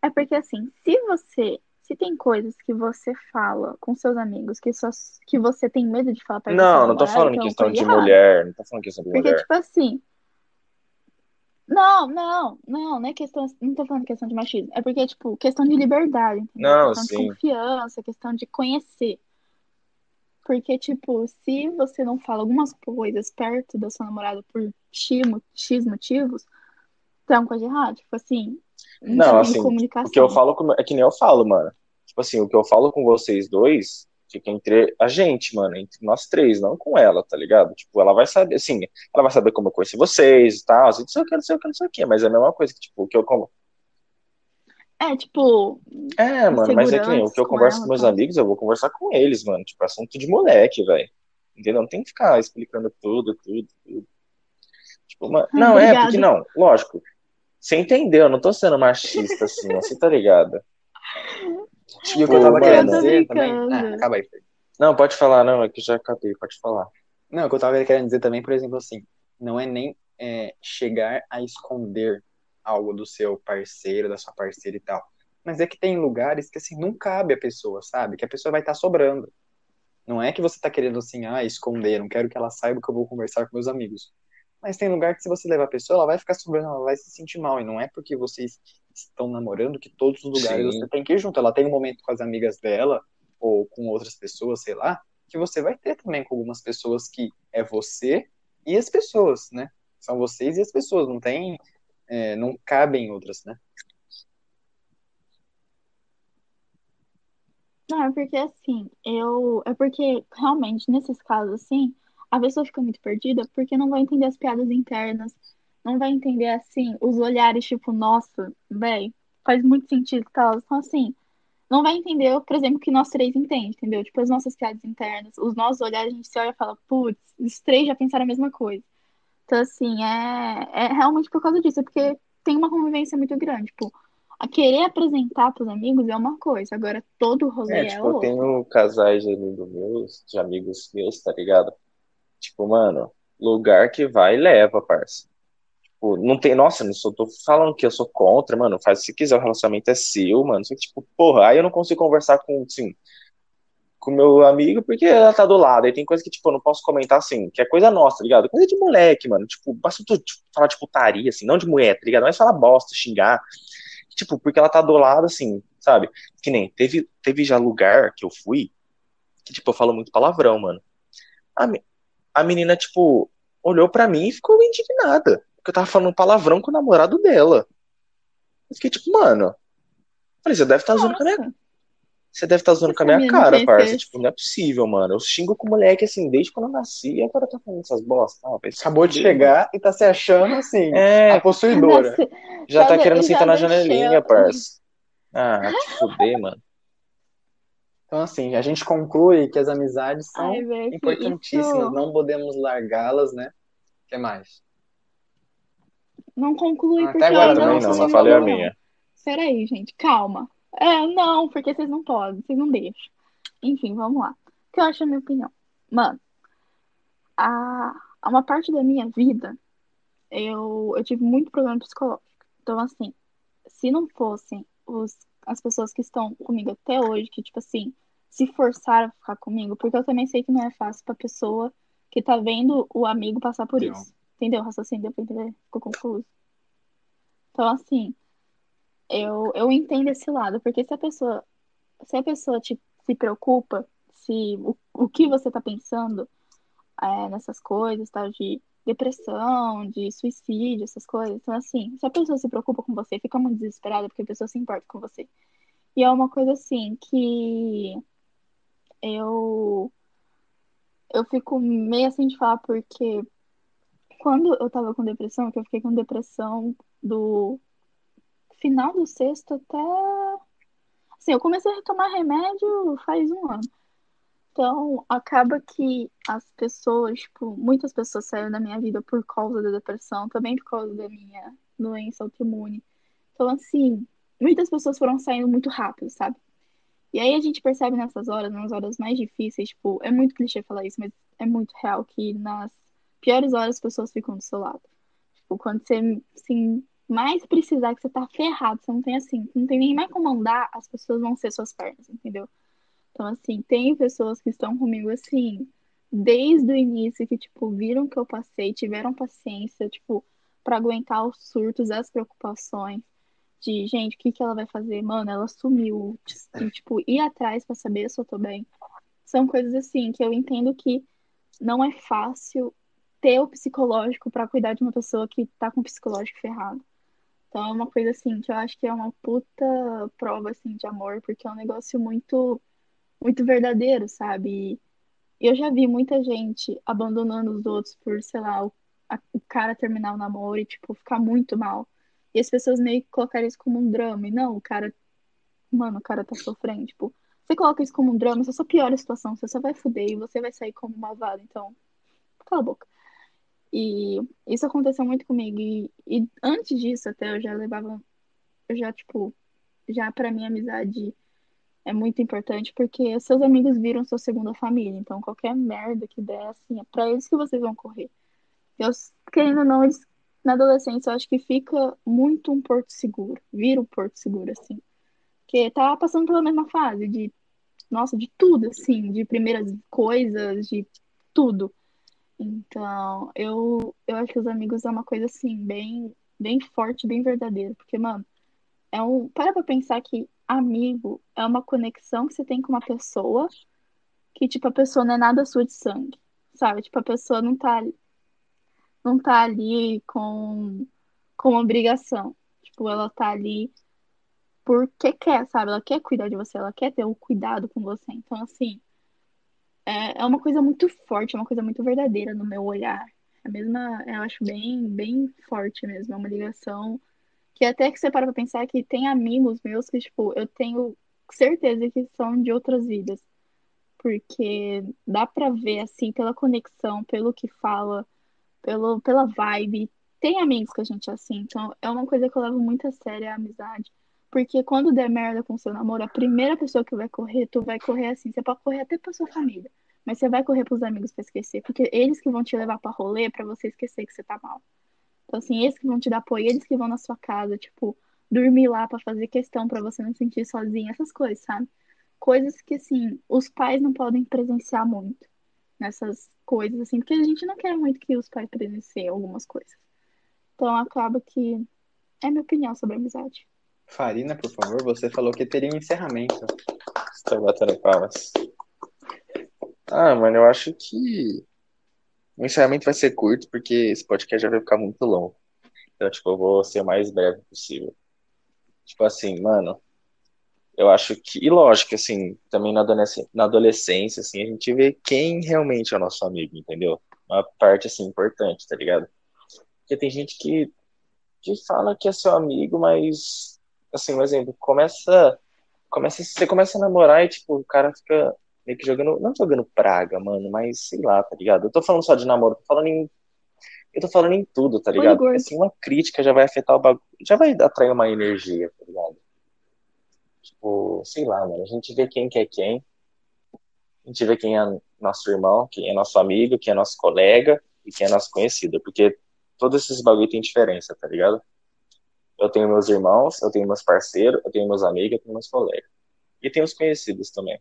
É porque, assim, se você. Se tem coisas que você fala com seus amigos que, só, que você tem medo de falar pra Não, não tô falando então questão de mulher. Não tô falando questão de porque, mulher. Porque, tipo assim, não, não, não, não é questão, não tô falando questão de machismo, é porque, tipo, questão de liberdade, entendeu? Não, questão sim. de confiança, questão de conhecer. Porque, tipo, se você não fala algumas coisas perto da sua namorada por X, X motivos, tem uma coisa errada, tipo assim, não, assim, comunicação. o que eu falo é que nem eu falo, mano. Tipo assim, o que eu falo com vocês dois fica entre a gente, mano, entre nós três, não com ela, tá ligado? Tipo, ela vai saber, assim, ela vai saber como eu conheci vocês e tal, assim, não sei o que, não sei o que, não sei o que, mas é a mesma coisa que, tipo, o que eu como. É, tipo. É, mano, mas é que nem o que eu converso com, com meus tá? amigos, eu vou conversar com eles, mano. Tipo, assunto de moleque, velho. Entendeu? Não tem que ficar explicando tudo, tudo, tudo. Tipo, uma... não, é, porque não, lógico. Você entendeu, eu não tô sendo machista, assim, você tá ligado? E o que eu tava querendo dizer também. Ah, acaba aí, Não, pode falar, não, é que já acabei, pode falar. Não, o que eu tava querendo dizer também, por exemplo, assim, não é nem é, chegar a esconder algo do seu parceiro, da sua parceira e tal. Mas é que tem lugares que, assim, não cabe a pessoa, sabe? Que a pessoa vai estar tá sobrando. Não é que você tá querendo, assim, ah, esconder, não quero que ela saiba que eu vou conversar com meus amigos. Mas tem lugar que se você levar a pessoa, ela vai ficar sobrando, ela vai se sentir mal. E não é porque vocês estão namorando que todos os lugares Sim. você tem que ir junto. Ela tem um momento com as amigas dela, ou com outras pessoas, sei lá, que você vai ter também com algumas pessoas que é você e as pessoas, né? São vocês e as pessoas, não tem. É, não cabem outras, né? Não, é porque assim, eu. É porque realmente, nesses casos assim, a pessoa fica muito perdida porque não vai entender as piadas internas, não vai entender, assim, os olhares, tipo, nossa, velho, faz muito sentido tal. Então, assim, não vai entender, por exemplo, que nós três entendemos, entendeu? Tipo, as nossas piadas internas, os nossos olhares, a gente se olha e fala, putz, os três já pensaram a mesma coisa. Então, assim, é, é realmente por causa disso, é porque tem uma convivência muito grande, tipo, a querer apresentar pros amigos é uma coisa, agora todo o rolê é, é tipo, outro. eu tenho casais de amigos meus, de amigos meus, tá ligado? Tipo, mano, lugar que vai leva, parça. Tipo, não tem, nossa, não sou, tô falando que eu sou contra, mano, faz se quiser, o relacionamento é seu, mano. Só que, tipo, porra, aí eu não consigo conversar com, assim, com meu amigo porque ela tá do lado. Aí tem coisa que, tipo, eu não posso comentar, assim, que é coisa nossa, tá ligado? Coisa de moleque, mano. Tipo, basta tu tipo, falar de putaria, assim, não de mulher, tá ligado? Mas falar bosta, xingar. Tipo, porque ela tá do lado, assim, sabe? Que nem, teve, teve já lugar que eu fui que, tipo, eu falo muito palavrão, mano. A, a menina, tipo, olhou para mim e ficou indignada. Porque eu tava falando palavrão com o namorado dela. Eu fiquei tipo, mano. Falei, você deve estar tá zoando com a minha. Você deve estar zoando com a minha cara, parça. Tipo, não é possível, mano. Eu xingo com o moleque assim, desde quando eu nasci, e agora tá falando essas bosta. Ah, Acabou de chegar e tá se achando assim, É. a possuidora. Mano. Já tá Já- querendo já sentar na janelinha, parça. Ah, te fuder, mano. Então, assim, a gente conclui que as amizades são Ai, importantíssimas, isso não podemos largá-las, né? O que mais? Não conclui Até porque agora eu não, sou não falei a minha. Peraí, gente, calma. É, não, porque vocês não podem, vocês não deixam. Enfim, vamos lá. O que eu acho a minha opinião? Mano, a, a uma parte da minha vida, eu, eu tive muito problema psicológico. Então, assim, se não fossem os, as pessoas que estão comigo até hoje, que, tipo assim, se forçaram a ficar comigo, porque eu também sei que não é fácil pra pessoa que tá vendo o amigo passar por Não. isso. Entendeu? O raciocínio deu pra entender? Ficou confuso. Então, assim, eu, eu entendo esse lado, porque se a pessoa, se a pessoa te, se preocupa, se o, o que você tá pensando é, nessas coisas, tal, de depressão, de suicídio, essas coisas, então assim, se a pessoa se preocupa com você, fica muito desesperada porque a pessoa se importa com você. E é uma coisa assim que eu eu fico meio assim de falar porque quando eu tava com depressão, que eu fiquei com depressão do final do sexto até. Assim, eu comecei a tomar remédio faz um ano. Então, acaba que as pessoas, tipo, muitas pessoas saíram da minha vida por causa da depressão, também por causa da minha doença autoimune. Então, assim, muitas pessoas foram saindo muito rápido, sabe? E aí a gente percebe nessas horas, nas horas mais difíceis, tipo, é muito clichê falar isso, mas é muito real que nas piores horas as pessoas ficam do seu lado. Tipo, quando você, assim, mais precisar, que você tá ferrado, você não tem assim, não tem nem mais como andar, as pessoas vão ser suas pernas, entendeu? Então, assim, tem pessoas que estão comigo, assim, desde o início, que, tipo, viram que eu passei, tiveram paciência, tipo, pra aguentar os surtos, as preocupações de, gente, o que que ela vai fazer? Mano, ela sumiu. E, tipo, ir atrás pra saber se eu tô bem. São coisas, assim, que eu entendo que não é fácil ter o psicológico pra cuidar de uma pessoa que tá com o psicológico ferrado. Então é uma coisa assim que eu acho que é uma puta prova assim de amor, porque é um negócio muito muito verdadeiro, sabe? E eu já vi muita gente abandonando os outros por, sei lá, o, a- o cara terminar o namoro e tipo ficar muito mal. E as pessoas meio que colocaram isso como um drama. E não, o cara, mano, o cara tá sofrendo, tipo, você coloca isso como um drama, você só piora a situação, você só vai fuder e você vai sair como malvado, então cala a boca. E isso aconteceu muito comigo. E, e antes disso, até eu já levava. Eu já, tipo, já pra mim a amizade é muito importante porque seus amigos viram sua segunda família. Então, qualquer merda que der, assim, é pra eles que vocês vão correr. Eu, querendo ou não, eles, na adolescência, eu acho que fica muito um porto seguro. Vira um porto seguro, assim. Porque tá passando pela mesma fase de, nossa, de tudo, assim, de primeiras coisas, de tudo. Então, eu, eu acho que os amigos é uma coisa assim, bem, bem forte, bem verdadeira. Porque, mano, é um. Para pra pensar que amigo é uma conexão que você tem com uma pessoa que, tipo, a pessoa não é nada sua de sangue. Sabe? Tipo, a pessoa não tá, não tá ali com, com obrigação. Tipo, ela tá ali porque quer, sabe? Ela quer cuidar de você, ela quer ter o cuidado com você. Então, assim. É, é uma coisa muito forte, é uma coisa muito verdadeira no meu olhar. É a mesma, eu acho bem, bem forte mesmo. É uma ligação que até que você para pra pensar que tem amigos meus que, tipo, eu tenho certeza que são de outras vidas. Porque dá pra ver, assim, pela conexão, pelo que fala, pelo, pela vibe. Tem amigos que a gente é assim. Então, é uma coisa que eu levo muito a sério, é a amizade. Porque quando der merda com seu namoro, a primeira pessoa que vai correr, tu vai correr assim. Você pode correr até pra sua família. Mas você vai correr pros amigos pra esquecer. Porque eles que vão te levar pra rolê pra você esquecer que você tá mal. Então, assim, eles que vão te dar apoio, eles que vão na sua casa, tipo, dormir lá pra fazer questão pra você não se sentir sozinha, essas coisas, sabe? Coisas que, assim, os pais não podem presenciar muito nessas coisas, assim, porque a gente não quer muito que os pais presenciem algumas coisas. Então, acaba que é minha opinião sobre amizade. Farina, por favor, você falou que teria um encerramento. Estou batendo palmas. Ah, mano, eu acho que o encerramento vai ser curto, porque esse podcast já vai ficar muito longo. Então, tipo, eu vou ser o mais breve possível. Tipo assim, mano, eu acho que, e lógico, assim, também na adolescência, na adolescência, assim, a gente vê quem realmente é o nosso amigo, entendeu? Uma parte, assim, importante, tá ligado? Porque tem gente que, que fala que é seu amigo, mas, assim, um exemplo, começa, começa, você começa a namorar e, tipo, o cara fica meio que jogando, não jogando praga, mano, mas sei lá, tá ligado? Eu tô falando só de namoro, tô falando em eu tô falando em tudo, tá ligado? Porque, assim, uma crítica já vai afetar o bagulho, já vai atrair uma energia, tá ligado? Tipo, sei lá, mano, a gente vê quem que é quem, a gente vê quem é nosso irmão, quem é nosso amigo, quem é nosso colega e quem é nosso conhecido, porque todos esses bagulho tem diferença, tá ligado? Eu tenho meus irmãos, eu tenho meus parceiros, eu tenho meus amigos, eu tenho meus colegas. E tenho os conhecidos também.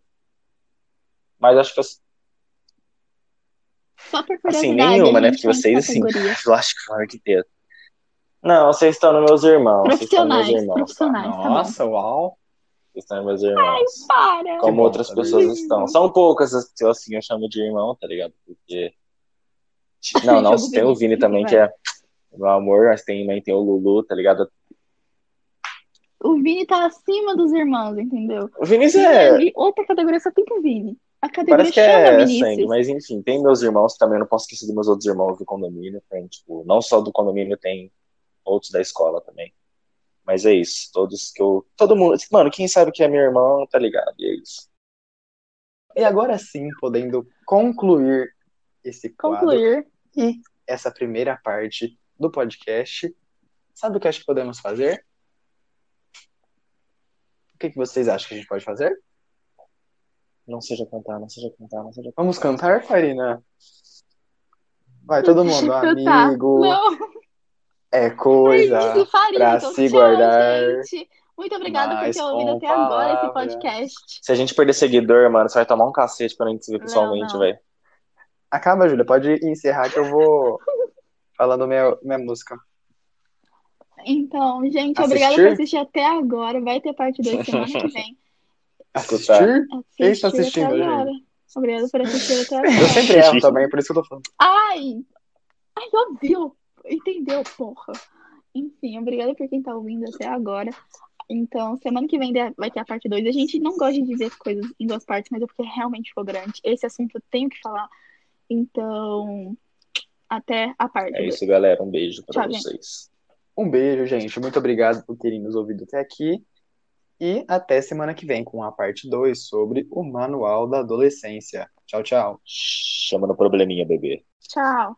Mas acho que eu... Só por Assim, nenhuma, né? Porque vocês, assim, eu acho que são arquitetos. Não, vocês estão nos meus irmãos. Vocês estão nos meus Profissionais, irmãos, tá? profissionais, tá. Nossa, uau. Vocês estão nos meus irmãos. Para! Como outras saber pessoas isso. estão. São poucas as que eu, assim, eu chamo de irmão, tá ligado? Porque. Não, não, tem o Vini, também, que é meu amor, mas tem, também tem o Lulu, tá ligado? O Vini tá acima dos irmãos, entendeu? O Vini é. ali, outra categoria só tem que o Vini. A categoria Parece que chama é sangue, mas enfim, tem meus irmãos também, eu não posso esquecer dos meus outros irmãos do condomínio, tem, tipo, não só do condomínio, tem outros da escola também. Mas é isso, todos que eu. Todo mundo. Mano, quem sabe que é meu irmão, tá ligado? E é isso. E agora sim, podendo concluir esse quadro Concluir. e essa primeira parte do podcast, sabe o que acho que podemos fazer? O que, que vocês acham que a gente pode fazer? Não seja cantar, não seja cantar, não seja Vamos cantar, Karina? Vai, todo mundo, amigo, Não, é coisa pra então, se guardar. gente. Muito obrigada por ter ouvido até agora esse podcast. Se a gente perder seguidor, mano, você vai tomar um cacete quando a gente se ver pessoalmente, velho. Acaba, Júlia, pode encerrar que eu vou falando minha, minha música. Então, gente, Assistir? obrigada por assistir até agora. Vai ter parte 2 semana que vem. Assistir? Quem está Assistir até assistindo, agora. Obrigada por assistir até Eu agora. sempre erro também, por isso que eu tô falando. Ai! Ai, ouviu! Entendeu, porra? Enfim, obrigada por quem tá ouvindo até agora. Então, semana que vem vai ter a parte 2. A gente não gosta de dizer as coisas em duas partes, mas é porque realmente ficou grande. Esse assunto eu tenho que falar. Então, até a parte É 2. isso, galera. Um beijo pra Tchau, gente. vocês. Um beijo, gente. Muito obrigado por terem nos ouvido até aqui. E até semana que vem com a parte 2 sobre o Manual da Adolescência. Tchau, tchau. Chama no probleminha, bebê. Tchau.